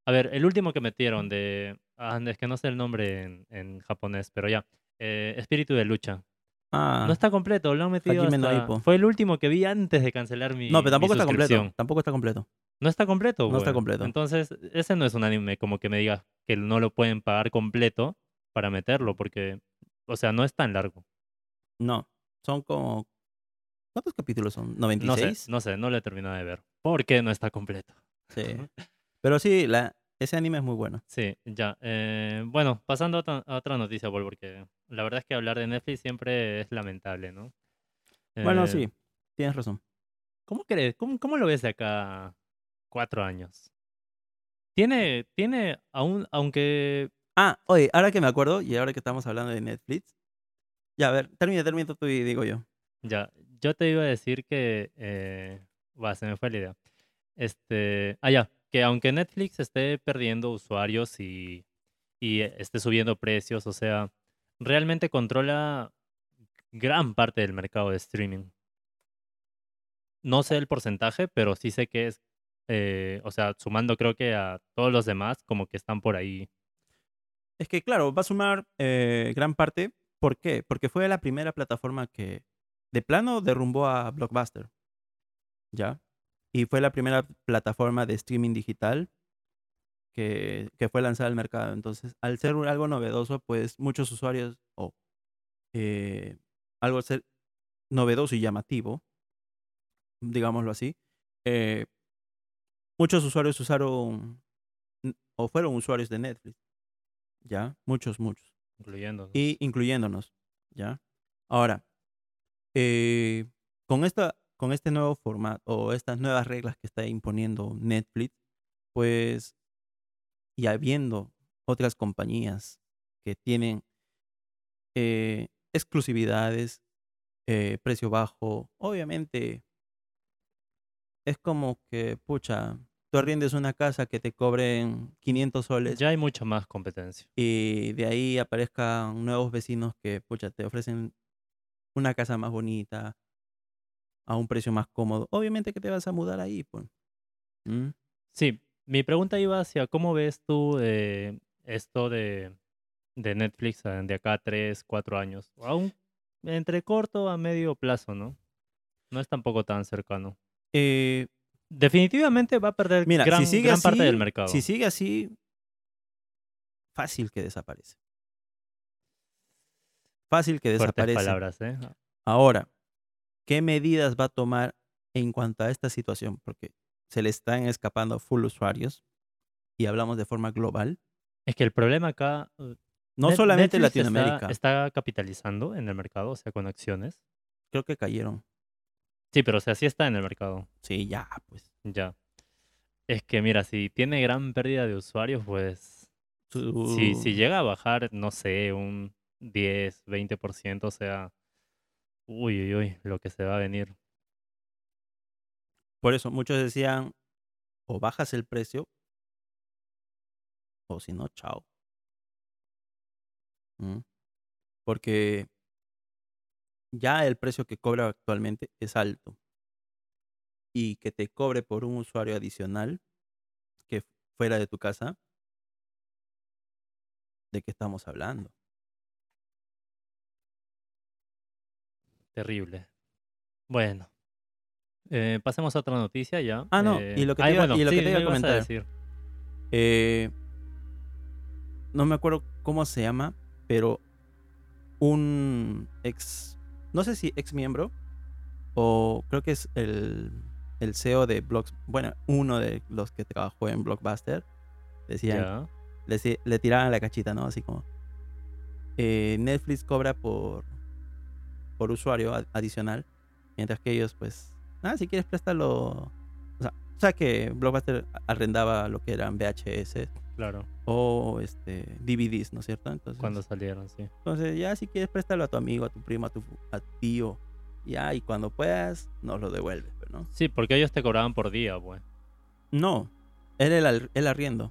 S2: A ver, el último que metieron de... ah, es que no sé el nombre en, en japonés, pero ya. Eh, Espíritu de lucha.
S1: Ah,
S2: No está completo, lo han metido
S1: no.
S2: Fue el último que vi antes de cancelar mi
S1: no, pero tampoco está completo. Tampoco está completo.
S2: No está completo,
S1: No está completo.
S2: Entonces, ese no es un anime como que me digas que no lo pueden pagar completo para meterlo, porque, o sea, no es tan largo.
S1: No, son como... ¿Cuántos capítulos son?
S2: No sé,
S1: ¿96?
S2: no sé, no lo he terminado de ver, porque no está completo.
S1: Sí. Pero sí, la, ese anime es muy bueno.
S2: Sí, ya. eh, bueno, pasando a otra, a otra noticia, Paul, porque la verdad es que hablar de Netflix siempre es lamentable, ¿no?
S1: Bueno,
S2: Eh,
S1: sí, tienes razón.
S2: ¿Cómo crees? ¿Cómo, cómo lo ves de acá cuatro años? Tiene, tiene, aún, aunque
S1: Ah, oye, ahora que me acuerdo y ahora que estamos hablando de Netflix. Ya, a ver, termina, termina tú y digo yo.
S2: Ya, yo te iba a decir que, eh, va, se me fue la idea. Este, ah, ya, que aunque Netflix esté perdiendo usuarios y, esté subiendo precios, o sea, realmente controla gran parte del mercado de streaming. No sé el porcentaje, pero sí sé que es, eh, o sea, sumando creo que a todos los demás, como que están por ahí.
S1: Es que, claro, va a sumar eh, gran parte. ¿Por qué? Porque fue la primera plataforma que de plano derrumbó a Blockbuster. ¿Ya? Y fue la primera plataforma de streaming digital que, que fue lanzada al mercado. Entonces, al ser algo novedoso, pues muchos usuarios, o eh, algo al ser novedoso y llamativo, digámoslo así, eh, muchos usuarios usaron o fueron usuarios de Netflix. ¿Ya? Muchos, muchos
S2: incluyendo.
S1: y incluyéndonos, ¿ya? Ahora, eh, con, esta, con este nuevo formato o estas nuevas reglas que está imponiendo Netflix, pues, y habiendo otras compañías que tienen eh, exclusividades, eh, precio bajo, obviamente es como que, pucha, tú arriendes una casa que te cobren 500 soles
S2: Ya hay mucha más competencia.
S1: y de ahí aparezcan nuevos vecinos que, pucha, te ofrecen una casa más bonita, a un precio más cómodo. Obviamente que te vas a mudar ahí, pues. ¿Mm?
S2: Sí, mi pregunta iba hacia cómo ves tú eh, esto de, de Netflix eh, de acá a tres, cuatro años. O Aún entre corto a medio plazo, ¿no? No es tampoco tan cercano.
S1: Eh,
S2: Definitivamente va a perder
S1: mira,
S2: gran,
S1: si sigue
S2: gran
S1: así,
S2: parte del mercado.
S1: si sigue así, fácil que desaparece. Fácil que
S2: Fuertes
S1: desaparece.
S2: palabras, ¿eh?
S1: Ahora, ¿qué medidas va a tomar en cuanto a esta situación? Porque se le están escapando full usuarios y hablamos de forma global.
S2: Es que el problema acá... eh,
S1: No
S2: Net-
S1: solamente en
S2: Netflix está-
S1: Latinoamérica.
S2: Está, capitalizando en el mercado, o sea, con acciones.
S1: Creo que cayeron.
S2: Sí, pero o sea, sí está en el mercado.
S1: Sí, ya, pues.
S2: Ya. Es que mira, si tiene gran pérdida de usuarios, pues
S1: Su-
S2: si, si llega a bajar, no sé, un 10, 20%, o sea, uy, uy, uy, lo que se va a venir.
S1: Por eso muchos decían, o bajas el precio, o si no, chao. ¿Mm? Porque ya el precio que cobra actualmente es alto. Y que te cobre por un usuario adicional que fuera de tu casa, ¿de qué estamos hablando?
S2: Terrible. Bueno. Eh, pasemos a otra noticia ya.
S1: Ah, no,
S2: Eh,
S1: y lo que
S2: ay,
S1: te iba-
S2: bueno,
S1: y lo que te iba a comentar.
S2: decir.
S1: Eh, no me acuerdo cómo se llama, pero un ex, no sé si ex miembro, o creo que es el, el CEO de Blocks, bueno, uno de los que trabajó en Blockbuster, decían,
S2: Ya.
S1: le, le tiraban la cachita, ¿no? Así como, Netflix cobra por, por usuario adicional, mientras que ellos, pues, ah, si quieres préstalo. O sea, o sea que Blockbuster arrendaba lo que eran VHS
S2: Claro,
S1: o este DVDs, ¿no es cierto? Entonces,
S2: cuando salieron, sí.
S1: entonces ya si quieres préstalo a tu amigo, a tu primo, a tu a tío, ya, y cuando puedas, nos lo devuelves, pero no.
S2: Sí, porque ellos te cobraban por día, pues.
S1: No, era el, el arriendo.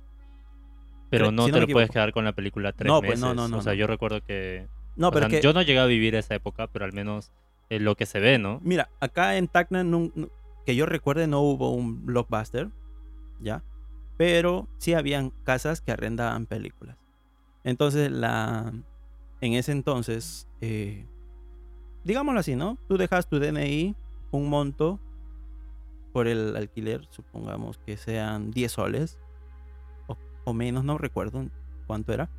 S2: Pero no
S1: si
S2: te lo puedes quedar con la película tres
S1: No,
S2: meses.
S1: pues, no, no, no,
S2: O sea,
S1: no.
S2: yo recuerdo que...
S1: No,
S2: o
S1: pero
S2: sea,
S1: que,
S2: yo no llegué a vivir esa época, pero al menos eh, lo que se ve, ¿no?
S1: mira, acá en Tacna, que yo recuerde, no hubo un blockbuster, ¿ya? Pero sí habían casas que arrendaban películas. Entonces, la, en ese entonces, eh, digámoslo así, ¿no? Tú dejas tu DNI, un monto por el alquiler, supongamos que sean 10 soles o, o menos, no recuerdo cuánto era.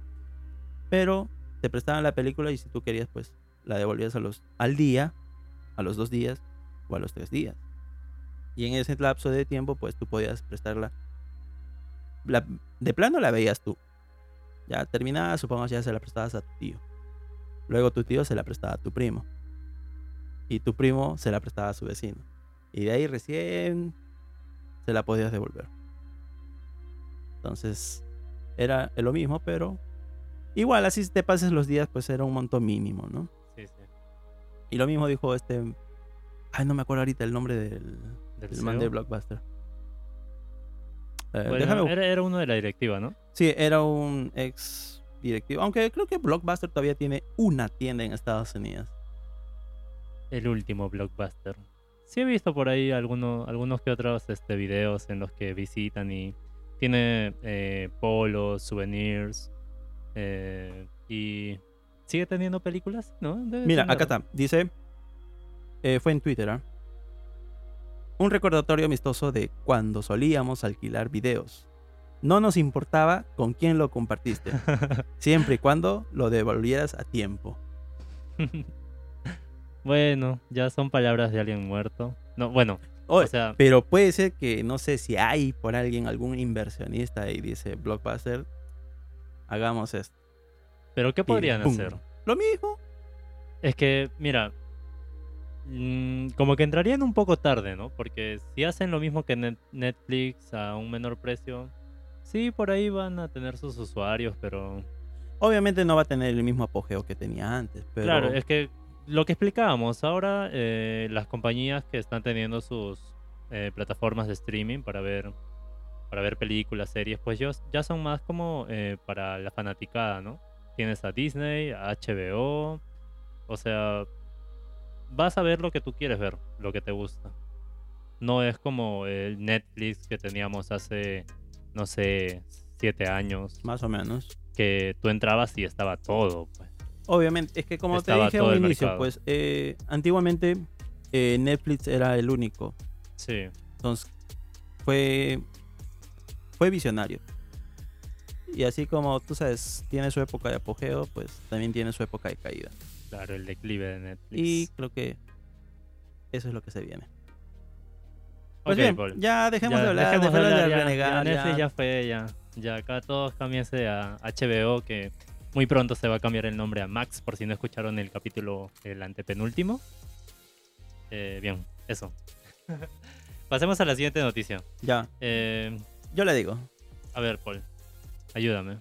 S1: Pero te prestaban la película y si tú querías, pues la devolvías a los, al día, a los dos días o a los tres días. Y en ese lapso de tiempo, pues tú podías prestarla. La, de plano la veías tú. Ya terminada, supongamos ya se la prestabas a tu tío. Luego tu tío se la prestaba a tu primo. Y tu primo se la prestaba a su vecino. Y de ahí recién se la podías devolver. Entonces, era lo mismo, pero igual así te pases los días, pues era un monto mínimo, ¿no? Sí, sí. Y lo mismo dijo este. Ay, no me acuerdo ahorita el nombre del, del, man de Blockbuster.
S2: Eh, era, era, uno de la directiva, ¿no?
S1: Sí, era un ex directivo. Aunque creo que Blockbuster todavía tiene una tienda en Estados Unidos.
S2: El último Blockbuster. Sí he visto por ahí algunos, algunos que otros este, videos en los que visitan y tiene eh, polos, souvenirs eh, y sigue teniendo películas, ¿no?
S1: Mira, acá está. Dice, eh, fue en Twitter, ¿ah? Un recordatorio amistoso de cuando solíamos alquilar videos. No nos importaba con quién lo compartiste, siempre y cuando lo devolvieras a tiempo.
S2: bueno, ya son palabras de alguien muerto. No, bueno, o sea,
S1: pero puede ser que no sé si hay por alguien algún inversionista y dice Blockbuster, hagamos esto.
S2: Pero ¿qué podrían hacer?
S1: Lo mismo.
S2: Es que, mira, Mm, como que entrarían un poco tarde, ¿no? Porque si hacen lo mismo que Netflix a un menor precio, sí, por ahí van a tener sus usuarios, pero...
S1: Obviamente no va a tener el mismo apogeo que tenía antes, pero...
S2: Claro, es que lo que explicábamos, ahora eh, las compañías que están teniendo sus eh, plataformas de streaming para ver para ver películas, series, pues ya son más como eh, para la fanaticada, ¿no? Tienes a Disney, a HBO, o sea, vas a ver lo que tú quieres ver, lo que te gusta. No es como el Netflix que teníamos hace, no sé, siete años.
S1: Más o menos.
S2: Que tú entrabas y estaba todo, pues.
S1: Obviamente, es que como te dije al inicio, pues eh, antiguamente eh, Netflix era el único.
S2: Sí.
S1: Entonces, fue, fue visionario. Y así como tú sabes, tiene su época de apogeo, pues también tiene su época de caída.
S2: Claro, el declive de Netflix.
S1: Y creo que eso es lo que se viene. Pues bien, ya dejemos de hablar, de,
S2: hablar, de ya, Netflix ya. fue, ya. Ya acá todos cambiense a HBO, que muy pronto se va a cambiar el nombre a Max, por si no escucharon el capítulo, el antepenúltimo. Eh, bien, eso. Pasemos a la siguiente noticia.
S1: Ya.
S2: Eh,
S1: Yo le digo.
S2: A ver, Paul, ayúdame.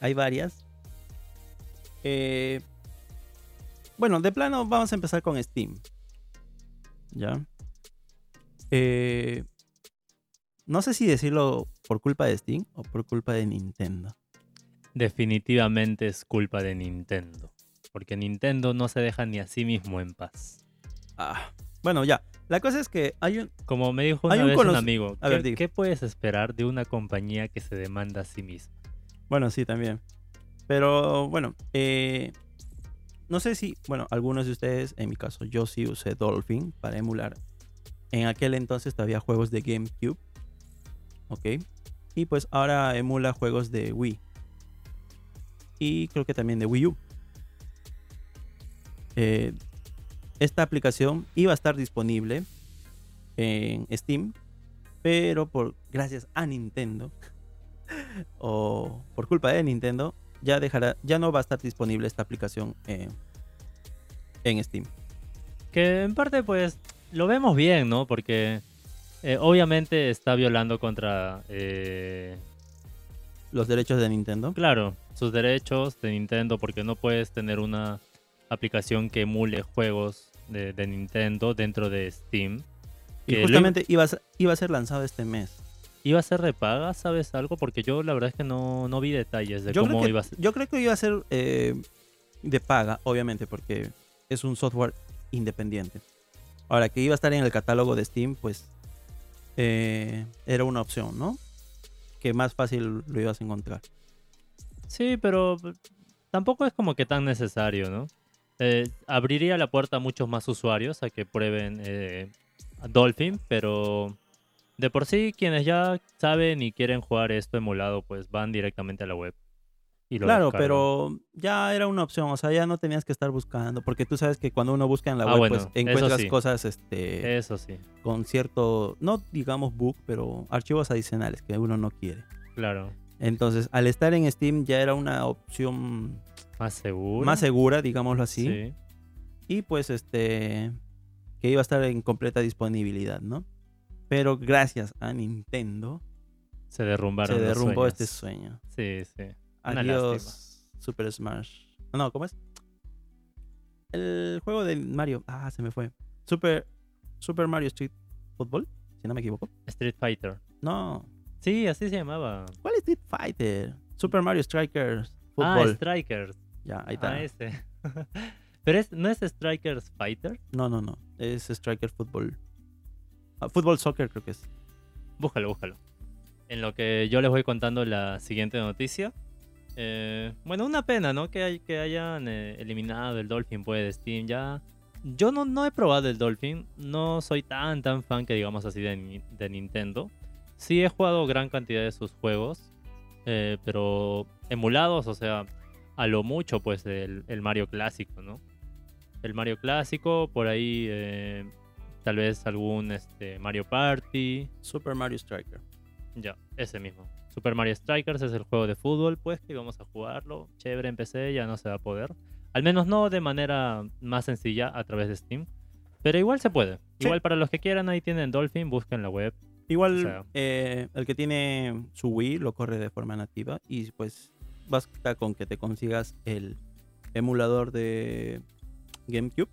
S1: hay varias. Eh, bueno, de plano vamos a empezar con Steam. ¿Ya? Eh, no sé si decirlo por culpa de Steam o por culpa de Nintendo.
S2: Definitivamente es culpa de Nintendo. Porque Nintendo no se deja ni a sí mismo en paz.
S1: Ah, bueno, ya. La cosa es que hay un.
S2: Como me dijo una vez un, amigo, ¿qué puedes esperar de una compañía que se demanda a sí misma?
S1: Bueno, sí, también. Pero bueno, eh, no sé si, bueno, algunos de ustedes, en mi caso, yo sí usé Dolphin para emular. En aquel entonces todavía juegos de GameCube. Ok. Y pues ahora emula juegos de Wii. Y creo que también de Wii U. Eh, esta aplicación iba a estar disponible en Steam. Pero por gracias a Nintendo. o por culpa de Nintendo ya dejará, ya no va a estar disponible esta aplicación eh, en Steam.
S2: Que en parte pues lo vemos bien, ¿no? Porque eh, obviamente está violando contra eh,
S1: los derechos de Nintendo.
S2: Claro, sus derechos de Nintendo porque no puedes tener una aplicación que emule juegos de, Nintendo dentro de Steam.
S1: Y justamente iba, iba a ser lanzado este mes.
S2: ¿Iba a ser de paga? ¿Sabes algo? Porque yo la verdad es que no, vi detalles de cómo iba a ser.
S1: Yo creo que iba a ser eh, de paga, obviamente, porque es un software independiente. Ahora, que iba a estar en el catálogo de Steam, pues eh, era una opción, ¿no? Que más fácil lo ibas a encontrar.
S2: Sí, pero tampoco es como que tan necesario, ¿no? Eh, abriría la puerta a muchos más usuarios a que prueben Dolphin, pero de por sí, quienes ya saben y quieren jugar esto emulado, pues van directamente a la web. y lo
S1: Claro, pero ya era una opción, o sea, ya no tenías que estar buscando, porque tú sabes que cuando uno busca en la
S2: Ah,
S1: web,
S2: bueno,
S1: pues encuentras
S2: sí.
S1: cosas este,
S2: Eso sí,
S1: con cierto, no digamos bug, pero archivos adicionales que uno no quiere.
S2: claro.
S1: Entonces, al estar en Steam ya era una opción
S2: Más seguro.
S1: más segura, digámoslo así,
S2: Sí.
S1: y pues este, que iba a estar en completa disponibilidad, ¿no? Pero gracias a Nintendo
S2: Se derrumbaron
S1: se derrumbó este sueño.
S2: Sí, sí. Una
S1: Adiós, Super Smash. No, ¿cómo es? El juego de Mario. Ah, se me fue. Super, Super Mario Street Football, si no me equivoco.
S2: Street Fighter.
S1: No.
S2: Sí, así se llamaba.
S1: ¿Cuál es Street Fighter? Super Mario Strikers
S2: Ah,
S1: Football.
S2: Strikers.
S1: ya, ahí está.
S2: Ah, ese. Pero es, no es Strikers Fighter.
S1: No, no, no. Es Striker Football. Ah, Fútbol Soccer creo que es.
S2: Búscalo, búscalo. En lo que yo les voy contando la siguiente noticia. Eh, bueno, una pena, ¿no? Que, hay, que hayan eh, eliminado el Dolphin pues, de Steam. Ya. Yo no, no he probado el Dolphin. No soy tan, tan fan que digamos así de, de Nintendo. Sí he jugado gran cantidad de sus juegos. eh, pero emulados, o sea, a lo mucho, pues, el, el Mario clásico, ¿no? El Mario clásico, por ahí. eh, tal vez algún este, Mario Party.
S1: Super Mario Striker.
S2: Ya, ese mismo. Super Mario Strikers es el juego de fútbol, pues que íbamos a jugarlo. Chévere en PC, ya no se va a poder. Al menos no de manera más sencilla a través de Steam. Pero igual se puede.
S1: Sí.
S2: Igual para los que quieran, ahí tienen Dolphin, busquen la web.
S1: Igual
S2: O sea-
S1: eh, el que tiene su Wii lo corre de forma nativa y pues basta con que te consigas el emulador de GameCube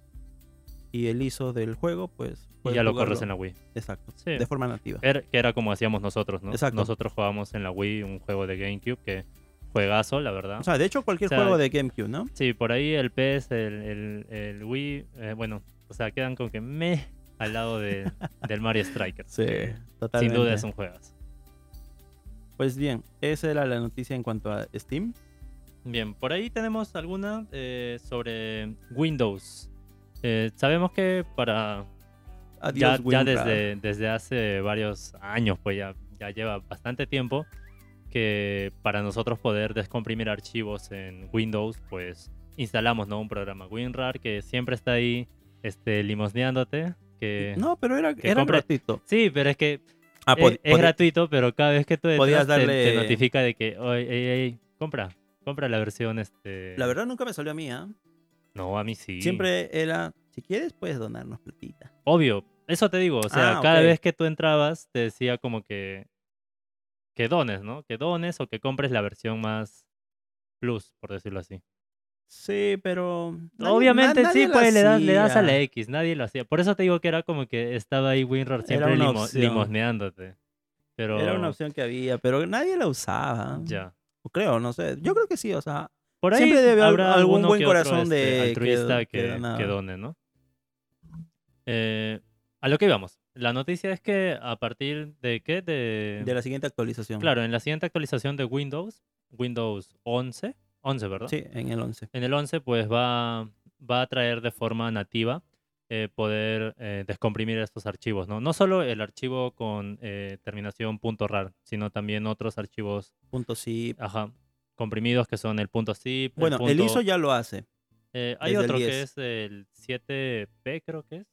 S1: y el ISO del juego, pues
S2: Y ya lo
S1: jugarlo.
S2: corres en la Wii.
S1: Exacto,
S2: Sí.
S1: de forma nativa.
S2: Er- que era como hacíamos nosotros, ¿no?
S1: Exacto.
S2: Nosotros jugábamos en la Wii un juego de GameCube que juegazo, la verdad.
S1: O sea, de hecho cualquier
S2: O sea,
S1: juego de GameCube, ¿no?
S2: Sí, por ahí el PS, el, el- el Wii, eh, bueno, o sea, quedan como que me al lado de- del Mario Strikers.
S1: Sí, totalmente.
S2: Sin duda es un juegazo.
S1: Pues bien, esa era la noticia en cuanto a Steam.
S2: Bien, por ahí tenemos alguna eh, sobre Windows. Eh, sabemos que para
S1: Adiós,
S2: ya, ya desde, desde hace varios años, pues ya, ya lleva bastante tiempo, que para nosotros poder descomprimir archivos en Windows, pues instalamos ¿no? un programa WinRAR que siempre está ahí este, limosneándote. Que...
S1: No, pero era,
S2: que
S1: era gratuito.
S2: Sí, pero es que
S1: Ah,
S2: es,
S1: pod-
S2: es gratuito, pero cada vez que tú entras, te- te,
S1: darle-
S2: notifica de que, oye, ey, ey, compra, compra la versión este...
S1: La verdad nunca me salió a mí, ¿ah?
S2: No, a mí sí.
S1: Siempre era, si quieres puedes donarnos platita.
S2: Obvio, eso te digo, o sea,
S1: Ah,
S2: cada vez que tú entrabas te decía como que que dones, ¿no? Que dones o que compres la versión más plus, por decirlo así.
S1: Sí, pero... nadie-
S2: Obviamente
S1: nadie
S2: sí, pues le das, le das a la. X, nadie lo hacía. Por eso te digo que era como que estaba ahí WinRAR siempre limo- limosneándote. Pero
S1: Era una opción que había, pero nadie la usaba.
S2: ya.
S1: Creo, no sé. Yo creo que sí, o sea,
S2: Por ahí
S1: Siempre debe haber algún buen corazón
S2: este,
S1: de-
S2: altruista
S1: que
S2: que done, ¿no? Eh, a lo que íbamos. La noticia es que a partir de qué? De,
S1: de la siguiente actualización.
S2: Claro, en la siguiente actualización de Windows, Windows 11, 11, ¿verdad?
S1: Sí, en el 11.
S2: En el 11, pues va, va a traer de forma nativa eh, poder eh, descomprimir estos archivos, ¿no? No solo el archivo con eh, terminación .rar, sino también otros archivos,
S1: zip.
S2: ajá, comprimidos que son el .zip.
S1: Bueno, el
S2: punto-
S1: ISO ya lo hace.
S2: eh, hay
S1: el
S2: otro que
S1: 10.
S2: es el 7P, creo que es.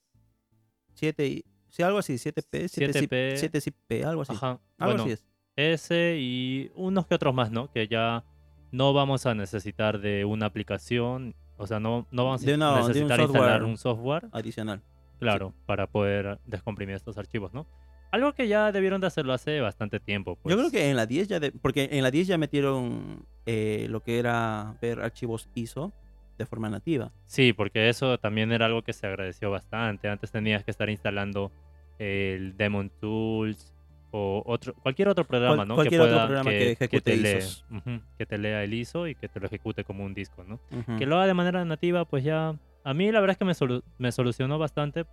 S1: 7 y... Sí, algo así, 7P, 7 zip,
S2: 7P.
S1: 7 zip P, algo así.
S2: Ajá.
S1: Algo
S2: bueno,
S1: así es.
S2: ese y unos que otros más, ¿no? Que ya no vamos a necesitar de una aplicación, o sea, no, no vamos
S1: una-
S2: a
S1: un
S2: necesitar instalar un software,
S1: Adicional.
S2: claro, para poder descomprimir estos archivos, ¿no? Algo que ya debieron de hacerlo hace bastante tiempo. Pues.
S1: Yo creo que en la 10 ya... de- porque en la 10 ya metieron eh, lo que era ver archivos ISO de forma nativa.
S2: Sí, porque eso también era algo que se agradeció bastante. Antes tenías que estar instalando el Demon Tools o otro, cualquier otro programa, ¿no?
S1: cualquier
S2: que
S1: otro
S2: pueda,
S1: programa
S2: que,
S1: que
S2: que
S1: ejecute
S2: te lee,
S1: ISOs.
S2: ujú, que te lea el ISO y que te lo ejecute como un disco, ¿no? Que lo haga de manera nativa, pues ya. A mí la verdad es que me, solu- me solucionó bastante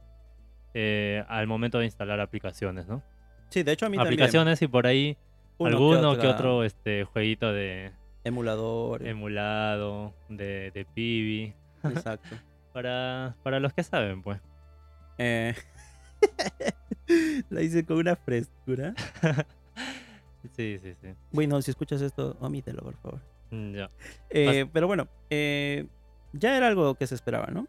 S2: eh, al momento de instalar aplicaciones, ¿no?
S1: Sí, de hecho a mí también.
S2: Aplicaciones y por ahí
S1: Uno que
S2: alguno que
S1: otra
S2: otro este, jueguito de
S1: Emulador.
S2: emulado, de, de Pibi,
S1: Exacto.
S2: para, para los que saben, pues.
S1: Eh, La hice con una frescura.
S2: Sí, sí, sí.
S1: Bueno, si escuchas esto, omítelo, por favor.
S2: Mm, ya.
S1: Eh, pero bueno, eh, ya era algo que se esperaba, ¿no?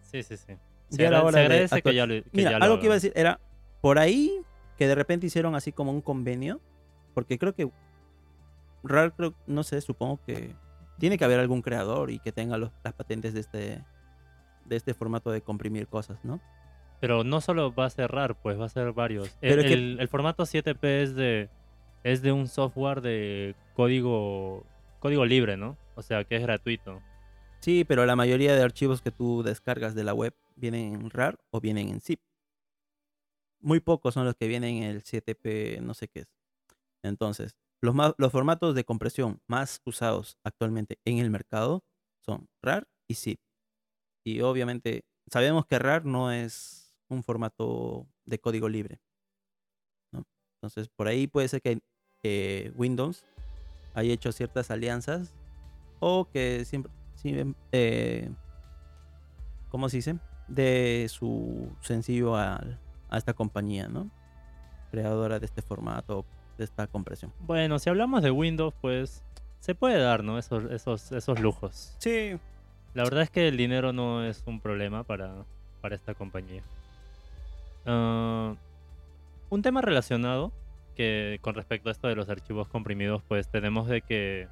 S2: Sí, sí, sí. Se,
S1: Ya era hora
S2: se
S1: de
S2: agradece que ya lo que
S1: Mira,
S2: ya lo
S1: algo que iba a decir era, por ahí, que de repente hicieron así como un convenio, porque creo que RAR, creo, no sé, supongo que tiene que haber algún creador y que tenga los- las patentes de este, de este formato de comprimir cosas, ¿no?
S2: Pero no solo va a ser RAR, pues va a ser varios.
S1: Pero
S2: el,
S1: es que-
S2: el- el formato 7P es de, es de un software de código, código libre, ¿no? O sea, que es gratuito.
S1: Sí, pero la mayoría de archivos que tú descargas de la web vienen en RAR o vienen en zip. Muy pocos son los que vienen en el 7P, no sé qué es. Entonces, los, ma- los formatos de compresión más usados actualmente en el mercado son RAR y zip. Y obviamente sabemos que RAR no es un formato de código libre. ¿no? Entonces, por ahí puede ser que eh, Windows haya hecho ciertas alianzas o que siempre, eh, ¿cómo se dice? De su sencillo al- a, esta compañía, ¿no? Creadora de este formato, de esta compresión.
S2: Bueno, si hablamos de Windows, pues se puede dar, ¿no? Esos, esos, esos lujos.
S1: Sí.
S2: La verdad es que el dinero no es un problema para, para esta compañía. Ah, un tema relacionado que con respecto a esto de los archivos comprimidos, pues tenemos de que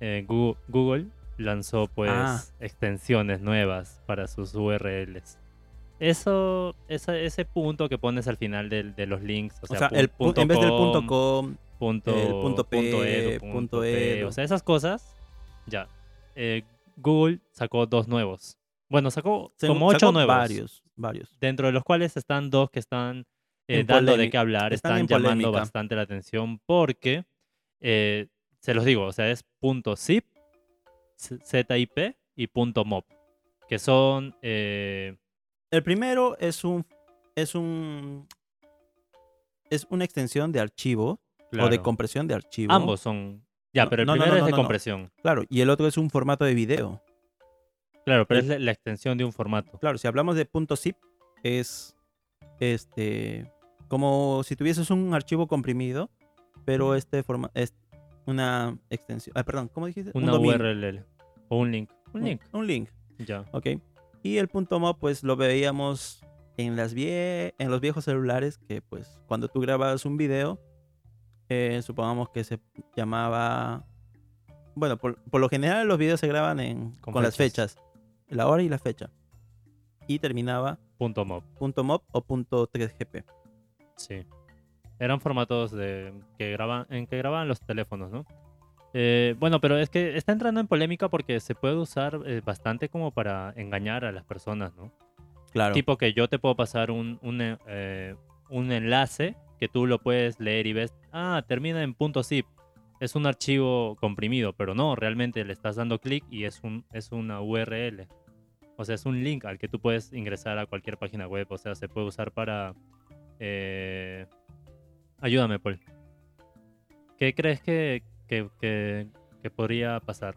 S2: eh, Google lanzó pues
S1: Ah.
S2: extensiones nuevas para sus URLs. Eso, esa- ese punto que pones al final de, los links, o
S1: O
S2: sea,
S1: el, pu-
S2: punto
S1: en vez del punto
S2: com, punto,
S1: el punto P,
S2: edu,
S1: punto
S2: P,
S1: edu.
S2: o sea, esas cosas, ya. Eh, Google sacó dos nuevos. Bueno, sacó como ocho
S1: sacó
S2: nuevos.
S1: Varios, varios.
S2: Dentro de los cuales están dos que están eh, dando de qué hablar,
S1: están
S2: llamando
S1: polémica.
S2: bastante la atención porque, eh, se los digo, o sea, es punto .zip, ZIP y punto .mob, que son... eh,
S1: El primero es un es un es una extensión de archivo o de compresión de archivo.
S2: ambos son... Ya,
S1: No,
S2: pero el
S1: no, no,
S2: primero
S1: no,
S2: es de
S1: no, no.
S2: compresión.
S1: Claro, y el otro es un formato de video.
S2: Claro, pero
S1: El-
S2: es la, la extensión de un formato.
S1: Claro, si hablamos de punto .zip es este como si tuvieses un archivo comprimido, pero este forma es una extensión. Ah, perdón, ¿cómo dijiste? Un
S2: Una. URL o un link. Un link,
S1: Un link.
S2: ya.
S1: Ok. Y el punto .mob, pues lo veíamos en, las vie en los viejos celulares, que pues cuando tú grababas un video, eh, supongamos que se llamaba... Bueno, por, por lo general los videos se graban en,
S2: Con
S1: con, las
S2: fechas.
S1: La hora y la fecha. Y terminaba
S2: Punto .mob.
S1: punto .mob o punto .3gp.
S2: Sí. Eran formatos de que graban, en que grababan los teléfonos, ¿no? Eh, bueno, pero es que está entrando en polémica porque se puede usar eh, bastante como para engañar a las personas, ¿no?
S1: Claro.
S2: Tipo que yo te puedo pasar un, un, eh, un enlace que tú lo puedes leer y ves, ah, termina en punto .zip. Es un archivo comprimido, pero no, realmente le estás dando clic y es, un, es una URL. O sea, es un link al que tú puedes ingresar a cualquier página web. O sea, se puede usar para... eh, Ayúdame, Paul. ¿Qué crees que, que, que- que podría pasar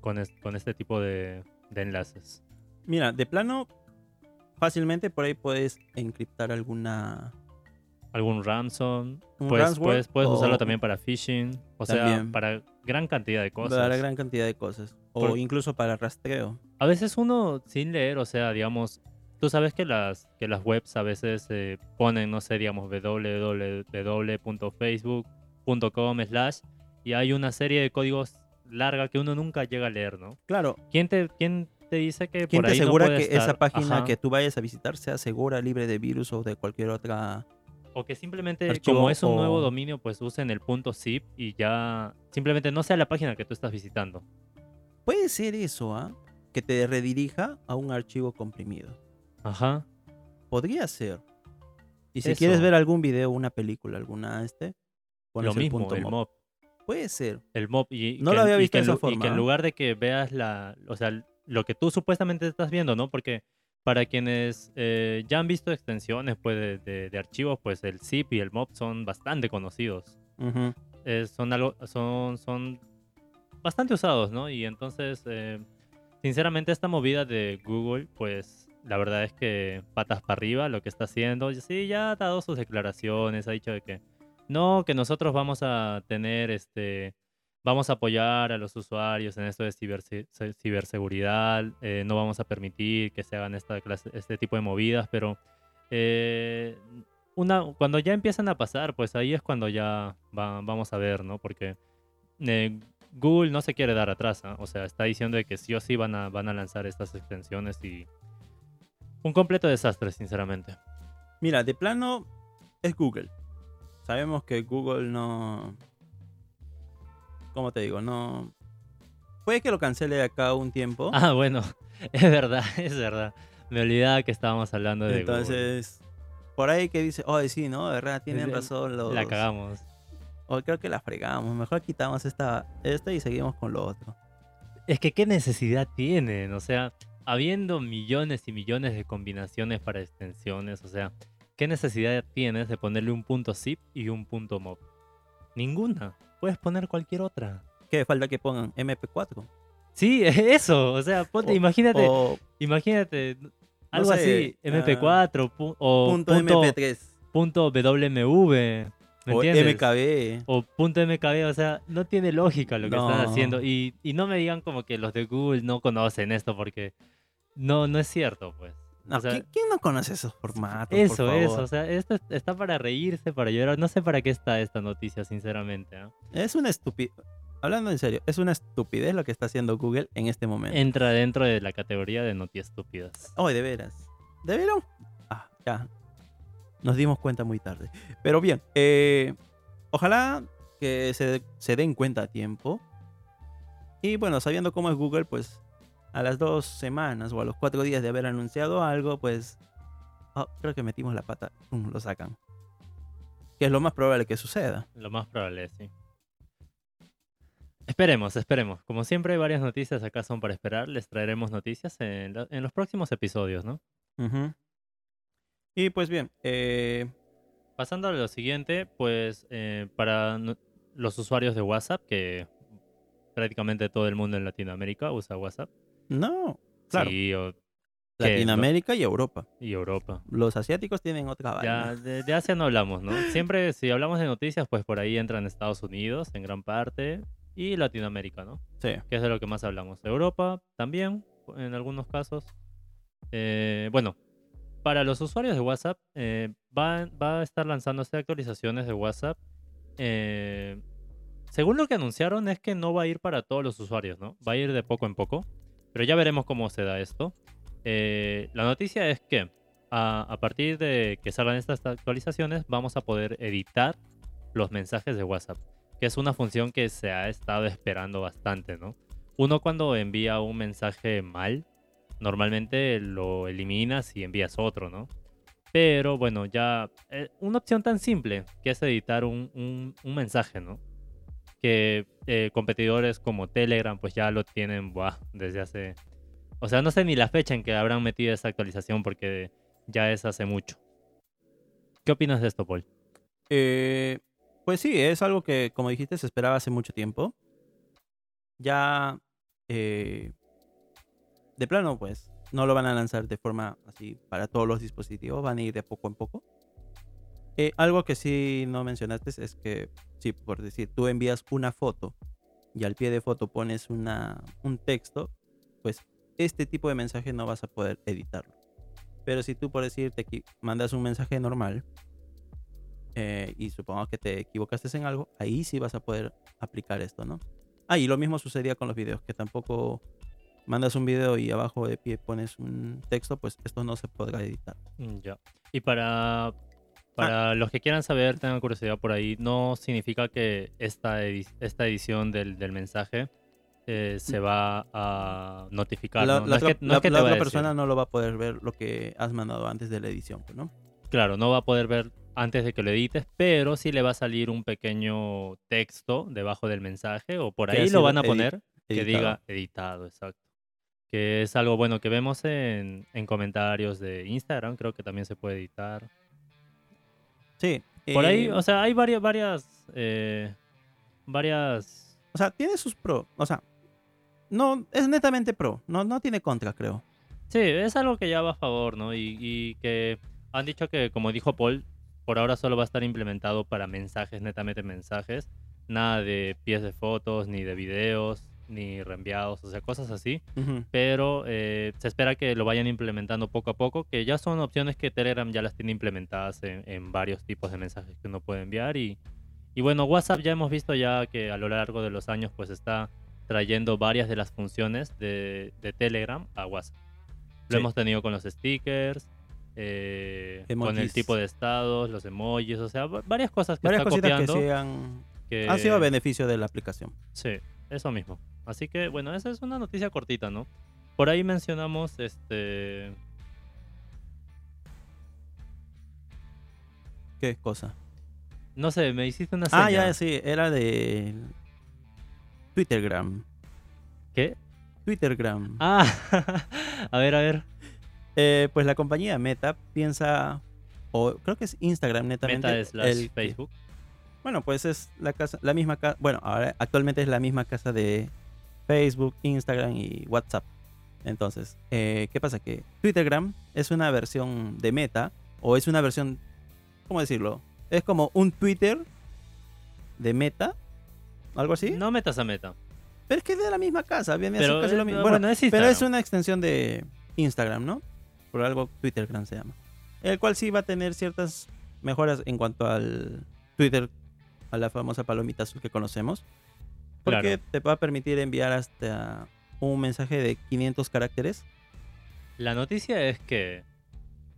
S2: con, es- con este tipo de, de enlaces?
S1: Mira, de plano, fácilmente por ahí puedes encriptar alguna...
S2: algún ransom.
S1: Un
S2: Puedes, puedes, puedes usarlo
S1: o-
S2: también para phishing. O sea, para gran cantidad de cosas.
S1: Para gran cantidad de cosas. O
S2: Por-
S1: incluso para rastreo.
S2: A veces uno sin leer, o sea, digamos, tú sabes que las, que las webs a veces eh, ponen, no sé, digamos, www.facebook.com slash y hay una serie de códigos larga que uno nunca llega a leer, ¿no?
S1: Claro,
S2: ¿Quién te, quién te dice que
S1: ¿quién
S2: por
S1: te
S2: ahí no
S1: asegura
S2: puede
S1: que esa
S2: estar?
S1: página
S2: Ajá.
S1: que tú vayas a visitar sea segura, libre de virus o de cualquier otra...
S2: O que simplemente,
S1: archivo
S2: como es un nuevo
S1: o-
S2: dominio, pues usen el punto zip y ya simplemente no sea la página que tú estás visitando.
S1: Puede ser eso, ¿ah? Que te redirija a un archivo comprimido.
S2: Ajá.
S1: Podría ser. Y si
S2: Eso.
S1: quieres ver algún video, una película, alguna este, pones
S2: Lo
S1: el
S2: mismo,
S1: punto
S2: el
S1: mob.
S2: mob.
S1: Puede ser.
S2: El mob y,
S1: No
S2: que
S1: lo había visto de
S2: en
S1: esa
S2: lu- y
S1: forma,
S2: que en
S1: ¿ah?
S2: lugar de que veas la, o sea, lo que tú supuestamente estás viendo, ¿no? Porque para quienes eh, ya han visto extensiones pues, de, de- de archivos, pues el zip y el mob son bastante conocidos. Eh, son algo, son, son bastante usados, ¿no? Y entonces, eh, sinceramente, esta movida de Google, pues la verdad es que patas para arriba lo que está haciendo. Sí, ya ha dado sus declaraciones, ha dicho de que no, que nosotros vamos a tener este vamos a apoyar a los usuarios en esto de ciberseguridad, eh, no vamos a permitir que se hagan esta este tipo de movidas, pero eh, una, cuando ya empiezan a pasar, pues ahí es cuando ya vamos a ver, ¿no? Porque eh, Google no se quiere dar atrás, o sea, está diciendo de que sí o sí van a, van a lanzar estas extensiones y un completo desastre, sinceramente.
S1: Mira, de plano es Google. Sabemos que Google no... ¿Cómo te digo? No... Puede que lo cancele acá un tiempo.
S2: Ah, bueno, es verdad, es verdad. Me olvidaba que estábamos hablando de
S1: Entonces, por ahí que dice, oh, sí, ¿no? De verdad, tienen razón los...
S2: La cagamos.
S1: O creo que la fregamos. Mejor quitamos esta, esta y seguimos con lo otro.
S2: Es que qué necesidad tienen, o sea, habiendo millones y millones de combinaciones para extensiones, o sea, ¿qué necesidad tienes de ponerle un punto zip y un punto mob? Ninguna. Puedes poner cualquier otra.
S1: ¿Qué falta que pongan MP4?
S2: Sí, eso, o sea, ponte, imagínate, imagínate algo así, MP4 o punto, MP3. Punto WMV
S1: o MKB.
S2: O punto MKB, o sea, no tiene lógica lo que están haciendo. Y, no me digan como que los de Google no conocen esto porque no, no es cierto, pues.
S1: ¿quién, no conoce esos formatos?
S2: Eso, eso, o sea, esto está para reírse, para llorar. No sé para qué está esta noticia, sinceramente. ¿ah?
S1: Es una estupidez. Hablando en serio, es una estupidez lo que está haciendo Google en este momento.
S2: Entra dentro de la categoría de noticias estúpidas.
S1: Oh, de veras. ¿De veras? Ah, ya. Nos dimos cuenta muy tarde. Pero bien, eh, ojalá que se, se den cuenta a tiempo. Y bueno, sabiendo cómo es Google, pues a las dos semanas o a los cuatro días de haber anunciado algo, pues oh, creo que metimos la pata, lo sacan. Que es lo más probable que suceda.
S2: Lo más probable, sí. Esperemos, esperemos. Como siempre hay varias noticias acá son para esperar. Les traeremos noticias en, los próximos episodios, ¿no?
S1: Y pues bien, eh,
S2: pasando a lo siguiente, pues eh, para los usuarios de WhatsApp, que prácticamente todo el mundo en Latinoamérica usa WhatsApp.
S1: No, claro.
S2: Sí,
S1: Latinoamérica y Europa.
S2: Y Europa.
S1: Los asiáticos tienen otra
S2: vaina. Ya, de, Asia no hablamos, ¿no? Siempre si hablamos de noticias, pues por ahí entran Estados Unidos en gran parte y Latinoamérica, ¿no?
S1: Sí.
S2: Que es de lo que más hablamos. Europa también, en algunos casos. Eh, bueno, para los usuarios de WhatsApp, eh, va, a estar lanzándose actualizaciones de WhatsApp. Eh, según lo que anunciaron, es que no va a ir para todos los usuarios, ¿no? Va a ir de poco en poco. Pero ya veremos cómo se da esto. Eh, la noticia es que a, partir de que salgan estas actualizaciones, vamos a poder editar los mensajes de WhatsApp, que es una función que se ha estado esperando bastante, ¿no? Uno cuando envía un mensaje mal, normalmente lo eliminas y envías otro, ¿no? Pero bueno, ya eh, una opción tan simple que es editar un, mensaje, ¿no? Que eh, competidores como Telegram pues ya lo tienen desde hace... O sea, no sé ni la fecha en que habrán metido esa actualización porque ya es hace mucho. ¿Qué opinas de esto, Paul?
S1: Eh, pues sí, es algo que, como dijiste, se esperaba hace mucho tiempo. Ya de plano, pues, no lo van a lanzar de forma así para todos los dispositivos, van a ir de poco en poco. Eh, algo que sí no mencionaste es que, sí, por decir, tú envías una foto y al pie de foto pones una, un texto, pues este tipo de mensaje no vas a poder editarlo. Pero si tú, por decir, te mandas un mensaje normal eh, y supongamos que te equivocaste en algo, ahí sí vas a poder aplicar esto, ¿no? Ah, y lo mismo sucedía con los videos, que tampoco mandas un video y abajo de pie pones un texto, pues esto no se podrá editar.
S2: Mm, ya. Y para, para ah. los que quieran saber, tengan curiosidad por ahí, no significa que esta, esta edición del, del mensaje eh, se va a notificar.
S1: La,
S2: ¿no?
S1: la, otra persona no lo va a poder ver lo que has mandado antes de la edición, pues, ¿no?
S2: Claro, no va a poder ver antes de que lo edites, pero sí le va a salir un pequeño texto debajo del mensaje o por ahí lo van a poner que diga editado, exacto que es algo bueno que vemos en, comentarios de Instagram, creo que también se puede editar.
S1: Sí.
S2: Por ahí, o sea, hay varias, varias, eh, varias...
S1: O sea, tiene sus pros, o sea, no, es netamente pro, no, no tiene contra, creo.
S2: Sí, es algo que ya va a favor, ¿no? Y, y que han dicho que, como dijo Paul, por ahora solo va a estar implementado para mensajes, netamente mensajes, nada de pies de fotos, ni de videos, ni reenviados, o sea, cosas así. Pero eh, se espera que lo vayan implementando poco a poco, que ya son opciones que Telegram ya las tiene implementadas en, en varios tipos de mensajes que uno puede enviar. Y, y bueno, WhatsApp ya hemos visto ya que a lo largo de los años pues está trayendo varias de las funciones de, de Telegram a WhatsApp. Lo
S1: Sí.
S2: hemos tenido con los stickers, eh, con el tipo de estados, los emojis, o sea, va- varias cosas que
S1: Varias
S2: está copiando.
S1: que
S2: que-
S1: han sido a beneficio de la aplicación.
S2: Sí, eso mismo. Así que, bueno, esa es una noticia cortita, ¿no? Por ahí mencionamos, este...
S1: ¿Qué cosa?
S2: No sé, me hiciste una
S1: Ah,
S2: seña.
S1: ya, sí, era de Twittergram.
S2: ¿Qué?
S1: Twittergram.
S2: Ah, a ver, a ver.
S1: Eh, pues la compañía Meta piensa, o creo que es Instagram netamente.
S2: Meta slash
S1: el
S2: Facebook.
S1: Bueno, pues es la casa, la misma casa, bueno, ahora actualmente es la misma casa de Facebook, Instagram y WhatsApp. Entonces, eh, ¿qué pasa? Que Twittergram es una versión de Meta, o es una versión, ¿cómo decirlo? Es como un Twitter de Meta, algo así.
S2: No metas a meta.
S1: Pero es que es de la misma casa, viene
S2: Pero,
S1: casi lo mismo.
S2: bueno,
S1: Bueno,
S2: es
S1: pero es una extensión de Instagram, ¿no? Por algo Twittergram se llama. El cual sí va a tener ciertas mejoras en cuanto al Twitter, a la famosa palomita azul que conocemos. Porque
S2: Claro.
S1: te va a permitir enviar hasta un mensaje de 500 caracteres.
S2: La noticia es que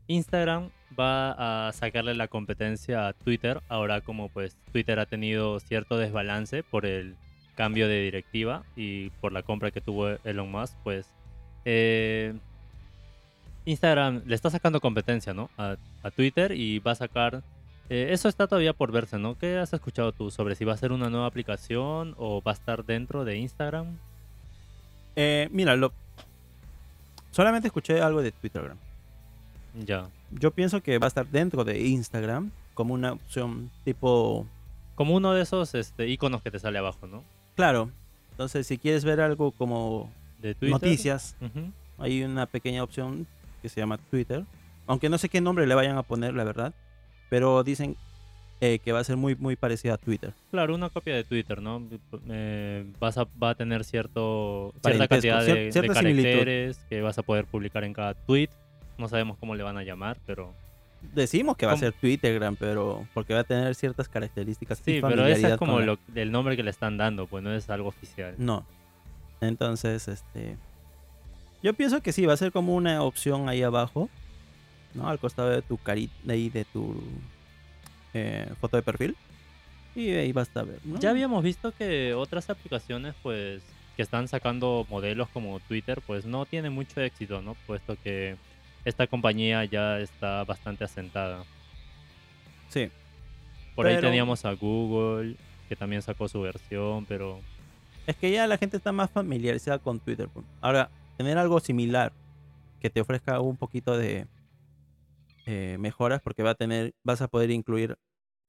S2: Instagram va a sacarle la competencia a Twitter. Ahora como pues Twitter ha tenido cierto desbalance por el cambio de directiva y por la compra que tuvo Elon Musk, pues eh, Instagram le está sacando competencia, ¿no? A, a Twitter y va a sacar... eh, eso está todavía por verse, ¿no? ¿Qué has escuchado tú sobre si va a ser una nueva aplicación o va a estar dentro de Instagram?
S1: Eh, mira, lo... solamente escuché algo de Twittergram.
S2: Ya.
S1: Yo pienso que va a estar dentro de Instagram como una opción tipo
S2: Como uno de esos este, iconos que te sale abajo, ¿no?
S1: Claro. Entonces, si quieres ver algo como
S2: De Twitter.
S1: noticias, hay una pequeña opción que se llama Twitter. Aunque no sé qué nombre le vayan a poner, la verdad. Pero dicen eh, que va a ser muy, muy parecida a Twitter.
S2: Claro, una copia de Twitter, ¿no? Eh, vas a, va a tener cierto, cierta cantidad
S1: cier-
S2: de,
S1: similitud.
S2: caracteres que vas a poder publicar en cada tweet. No sabemos cómo le van a llamar, pero...
S1: Decimos que va a ser Twittergram, pero porque va a tener ciertas características. y
S2: Sí, pero ese es como lo, el nombre que le están dando, pues no es algo oficial.
S1: No. Entonces, este. Yo pienso que sí, va a ser como una opción ahí abajo. ¿No? Al costado de tu carita, ahí de tu eh, foto de perfil. Y ahí basta ver. ¿no?
S2: Ya habíamos visto que otras aplicaciones, pues, que están sacando modelos como Twitter, pues no tienen mucho éxito, ¿no? Puesto que esta compañía ya está bastante asentada.
S1: Sí.
S2: Por ahí teníamos a Google, que también sacó su versión, pero
S1: Es que ya la gente está más familiarizada con Twitter. pues. Ahora, tener algo similar que te ofrezca un poquito de eh, mejoras, porque va a tener, vas a poder incluir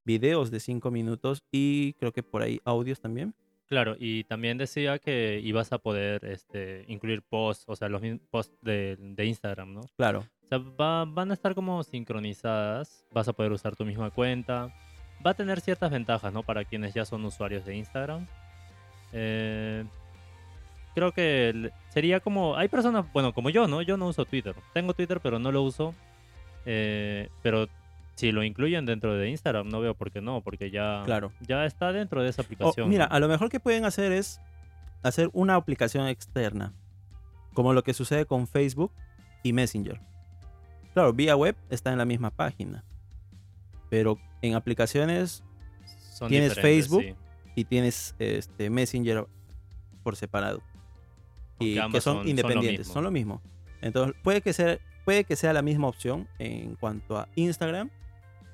S1: videos de 5 minutos y creo que por ahí audios también.
S2: claro, y también decía que ibas a poder este, incluir posts, o sea, los mismos posts de, de Instagram, ¿no?
S1: Claro.
S2: O sea, va- van a estar como sincronizadas, vas a poder usar tu misma cuenta, va a tener ciertas ventajas, ¿no? Para quienes ya son usuarios de Instagram. Eh, creo que sería como, hay personas, bueno, como yo, ¿no? Yo no uso Twitter. Tengo Twitter, pero no lo uso. Eh, pero si lo incluyen dentro de Instagram, no veo por qué no, porque ya,
S1: Claro.
S2: ya está dentro de esa
S1: O,
S2: aplicación.
S1: mira, a lo mejor que pueden hacer es hacer una aplicación externa, como lo que sucede con Facebook y Messenger. Claro, vía web está en la misma página, pero en aplicaciones
S2: Son
S1: tienes Facebook,
S2: sí.
S1: y tienes este Messenger por separado. Y que son,
S2: son- son lo
S1: independientes,
S2: mismo.
S1: son lo mismo. Entonces, puede que sea puede que sea la misma opción en cuanto a Instagram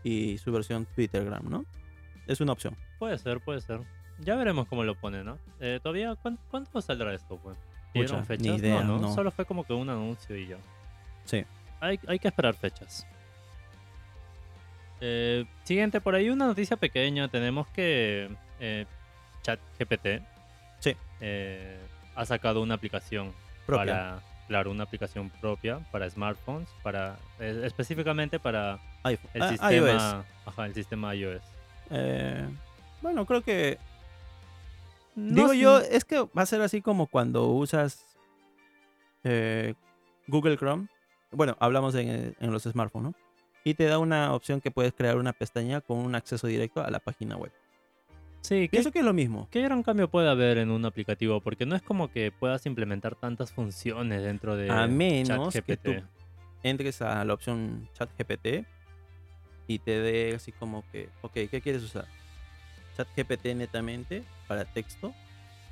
S1: y su versión Twittergram, ¿no? Es una opción.
S2: Puede ser, puede ser. Ya veremos cómo lo pone, ¿no? Eh, todavía, ¿cuán- ¿cuándo saldrá esto, pues? ¿Dieron
S1: Pucha,
S2: fechas?
S1: ni idea,
S2: no, no,
S1: no.
S2: Solo fue como que un anuncio y ya.
S1: Sí.
S2: Hay, hay que esperar fechas. Eh, siguiente, por ahí una noticia pequeña. Tenemos que eh, ChatGPT
S1: Sí.
S2: eh, ha sacado una aplicación
S1: Propia.
S2: para, claro, una aplicación propia para smartphones, para eh, específicamente para
S1: iPhone.
S2: el
S1: Ah,
S2: sistema,
S1: iOS.
S2: ajá, el sistema iOS.
S1: Eh, bueno, creo que Digo yo, es que va a ser así como cuando usas eh, Google Chrome. Bueno, hablamos en, en los smartphones, ¿no? Y te da una opción que puedes crear una pestaña con un acceso directo a la página web.
S2: Sí,
S1: Pienso que es lo mismo.
S2: ¿Qué gran cambio puede haber en un aplicativo? Porque no es como que puedas implementar tantas funciones dentro de
S1: A menos
S2: ChatGPT.
S1: que tú entres a la opción ChatGPT y te dé así como que, ok, ¿qué quieres usar? ChatGPT netamente para texto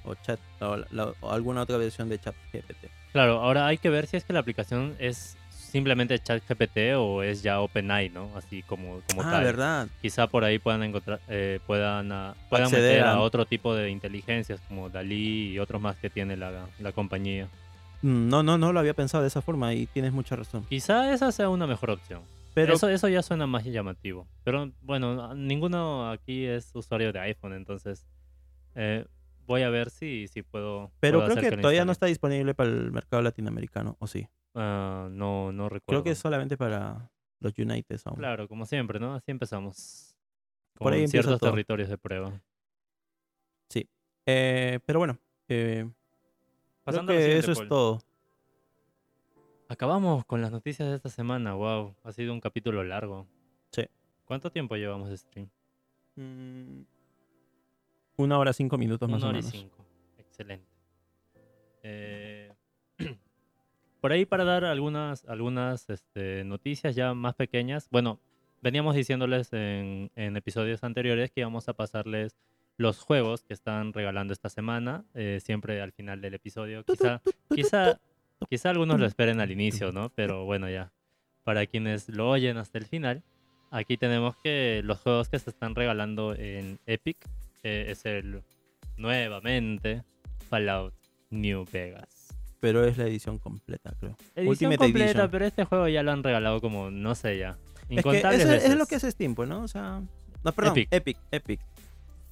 S1: o, chat, o, la- o alguna otra versión de ChatGPT.
S2: Claro, ahora hay que ver si es que la aplicación es simplemente ChatGPT o es ya OpenAI, ¿no? Así como, como
S1: Ah,
S2: tal.
S1: ¿verdad?
S2: Quizá por ahí puedan encontrar, eh, puedan, ah, puedan
S1: Acceder
S2: meter a
S1: a-
S2: otro tipo de inteligencias como Dalí y otros más que tiene la, la compañía.
S1: Mm, No, no, no lo había pensado de esa forma y tienes mucha razón.
S2: Quizá esa sea una mejor opción.
S1: Pero
S2: eso, eso ya suena más llamativo. Pero bueno, ninguno aquí es usuario de iPhone, entonces eh, voy a ver si, si puedo.
S1: Pero
S2: puedo
S1: creo
S2: hacer
S1: que todavía no está disponible para el mercado latinoamericano, ¿o sí?
S2: Ah, no, no recuerdo.
S1: Creo que es solamente para los United aún.
S2: Claro, como siempre, ¿no? Así empezamos.
S1: Por
S2: Con
S1: ahí empieza
S2: ciertos
S1: todo.
S2: territorios de prueba.
S1: Eh, pero bueno, eh, creo
S2: Pasando a lo
S1: que eso es todo.
S2: Acabamos con las noticias de esta semana. Wow, ha sido un capítulo largo.
S1: Sí.
S2: ¿Cuánto tiempo llevamos de stream?
S1: Mm, Una hora cinco minutos más
S2: Una
S1: o
S2: hora y
S1: menos.
S2: cinco. Excelente. Eh, por ahí para dar algunas, algunas este, noticias ya más pequeñas. Bueno, veníamos diciéndoles en, en episodios anteriores que íbamos a pasarles los juegos que están regalando esta semana, eh, siempre al final del episodio. Quizá, quizá, quizá algunos lo esperen al inicio, ¿no? Pero bueno, ya. Para quienes lo oyen hasta el final, aquí tenemos que los juegos que se están regalando en Epic eh, es el nuevamente Fallout New Vegas.
S1: Pero es la edición completa, creo.
S2: Edición
S1: Ultimate
S2: completa,
S1: Edition.
S2: pero este juego ya lo han regalado como, no sé ya,
S1: Es que
S2: incontables
S1: es- lo que hace Steam, pues, ¿no? O sea, no, perdón,
S2: Epic.
S1: Epic, Epic.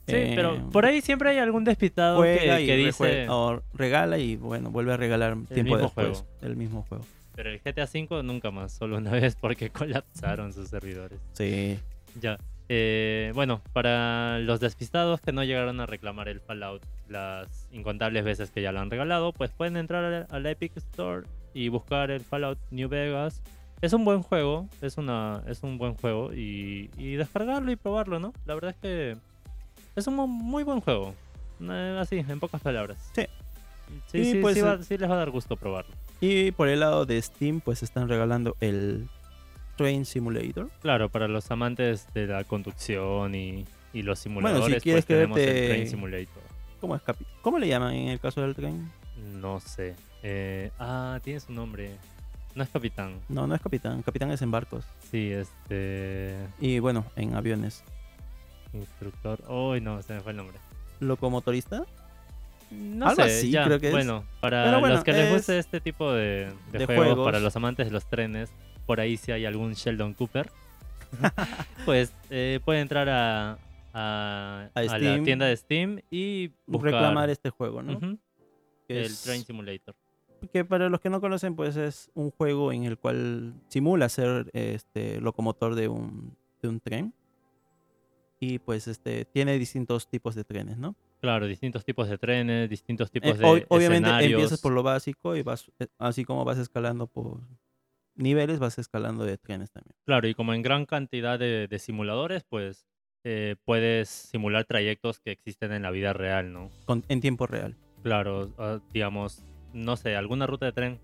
S2: Sí,
S1: Eh,
S2: pero por ahí siempre hay algún despistado que, dice,
S1: o regala y bueno, vuelve a regalar tiempo
S2: mismo
S1: después
S2: juego.
S1: el mismo juego.
S2: pero el GTA V nunca más, solo una vez porque colapsaron sus servidores.
S1: Sí.
S2: Ya. Eh, bueno, para los despistados que no llegaron a reclamar el Fallout las incontables veces que ya lo han regalado, pues pueden entrar al, Epic Store y buscar el Fallout New Vegas. Es un buen juego, es, una, es un buen juego y, y descargarlo y probarlo, ¿no? La verdad es que es un mu- muy buen juego. Eh, así, en pocas palabras.
S1: Sí.
S2: Sí,
S1: Y
S2: sí,
S1: pues,
S2: sí va-
S1: eh,
S2: sí les va a dar gusto probarlo.
S1: Y por el lado de Steam, pues están regalando el Train Simulator.
S2: Claro, para los amantes de la conducción y, y los simuladores,
S1: quieres
S2: pues tenemos el Train Simulator.
S1: ¿Cómo, es capi- ¿Cómo le llaman en el caso del tren?
S2: No sé. Eh, ah, tiene su nombre. No es capitán.
S1: No, no es capitán. Capitán es en barcos.
S2: Sí, este.
S1: Y bueno, en aviones.
S2: Instructor. Uy, no, se me fue el nombre.
S1: ¿Locomotorista?
S2: No
S1: Algo
S2: sé,
S1: así,
S2: ya,
S1: creo que es.
S2: Bueno, para
S1: bueno,
S2: los que les
S1: es
S2: guste este tipo de, de
S1: de
S2: juegos,
S1: juegos.
S2: para los amantes de los trenes, por ahí si hay algún Sheldon Cooper, pues eh, puede entrar a, a,
S1: A
S2: a la tienda de Steam y buscar
S1: Reclamar este juego, ¿no?
S2: El
S1: es-
S2: Train Simulator.
S1: que para los que no conocen, pues es un juego en el cual simula ser este locomotor de un, de un tren. Y pues este tiene distintos tipos de trenes, ¿no?
S2: Claro, distintos tipos de trenes, distintos
S1: Eh,
S2: tipos de
S1: ob- obviamente
S2: escenarios.
S1: empiezas por lo básico y vas, eh, así como vas escalando por niveles, vas escalando de trenes también.
S2: Claro, y como en gran cantidad de, de simuladores, pues eh, puedes simular trayectos que existen en la vida real, ¿no?
S1: Con- en tiempo real.
S2: Claro, ah, digamos, no sé, alguna ruta de tren.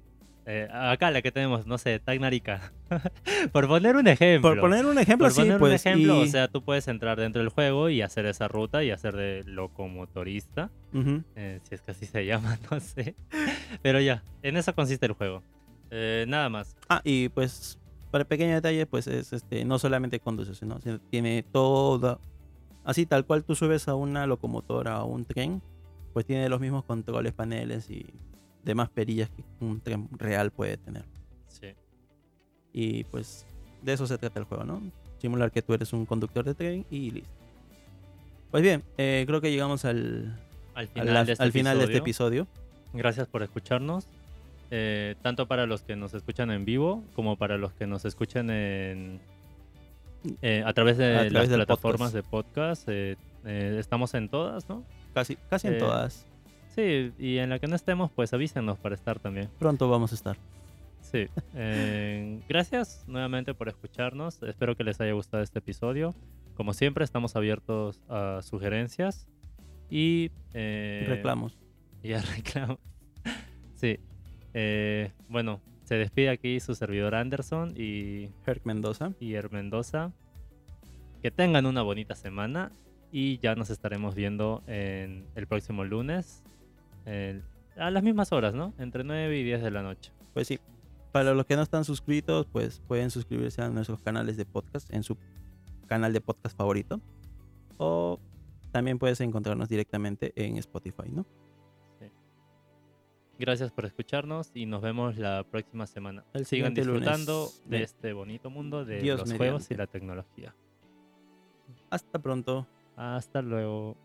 S2: eh, acá la que tenemos, no sé, Tacnarica. Por poner un ejemplo.
S1: Por poner un ejemplo,
S2: Por
S1: sí,
S2: poner
S1: pues.
S2: un ejemplo, o sea, tú puedes entrar dentro del juego y hacer esa ruta y hacer de locomotorista. Eh, si es que así se llama, no sé. Pero ya, en eso consiste el juego. Eh, nada más.
S1: Ah, y pues, para pequeño detalle, pues es este, no solamente conduce, sino tiene todo. Así tal cual tú subes a una locomotora o un tren, pues tiene los mismos controles, paneles y demás perillas que un tren real puede tener.
S2: Sí.
S1: Y pues de eso se trata el juego, ¿no? Simular que tú eres un conductor de tren y listo. Pues bien, eh, creo que llegamos al,
S2: Al
S1: al-
S2: final, de, este
S1: al final de este
S2: episodio. Gracias por escucharnos. Eh, tanto para los que nos escuchan en vivo como para los que nos escuchan en, eh, a través de
S1: A
S2: las
S1: través
S2: plataformas de podcast. eh, estamos en todas, ¿no?
S1: Casi, casi en todas.
S2: Sí, y en la que no estemos, pues avísenos para estar también.
S1: Pronto vamos a estar.
S2: Sí. gracias nuevamente por escucharnos. Espero que les haya gustado este episodio. Como siempre, estamos abiertos a sugerencias y...
S1: Reclamos.
S2: Y a reclamos. sí. Eh, bueno, se despide aquí su servidor Anderson y,
S1: Herc Mendoza.
S2: y Er Mendoza. Que tengan una bonita semana y ya nos estaremos viendo en el próximo lunes el- a las mismas horas, ¿no? Entre 9 y 10 de la noche.
S1: Pues sí. Para los que no están suscritos, pues pueden suscribirse a nuestros canales de podcast en su canal de podcast favorito. O también puedes encontrarnos directamente en Spotify, ¿no?
S2: Gracias por escucharnos y nos vemos la próxima semana.
S1: El
S2: Sigan
S1: lunes.
S2: disfrutando de este bonito mundo de
S1: Dios
S2: los juegos y la tecnología.
S1: Hasta pronto.
S2: Hasta luego.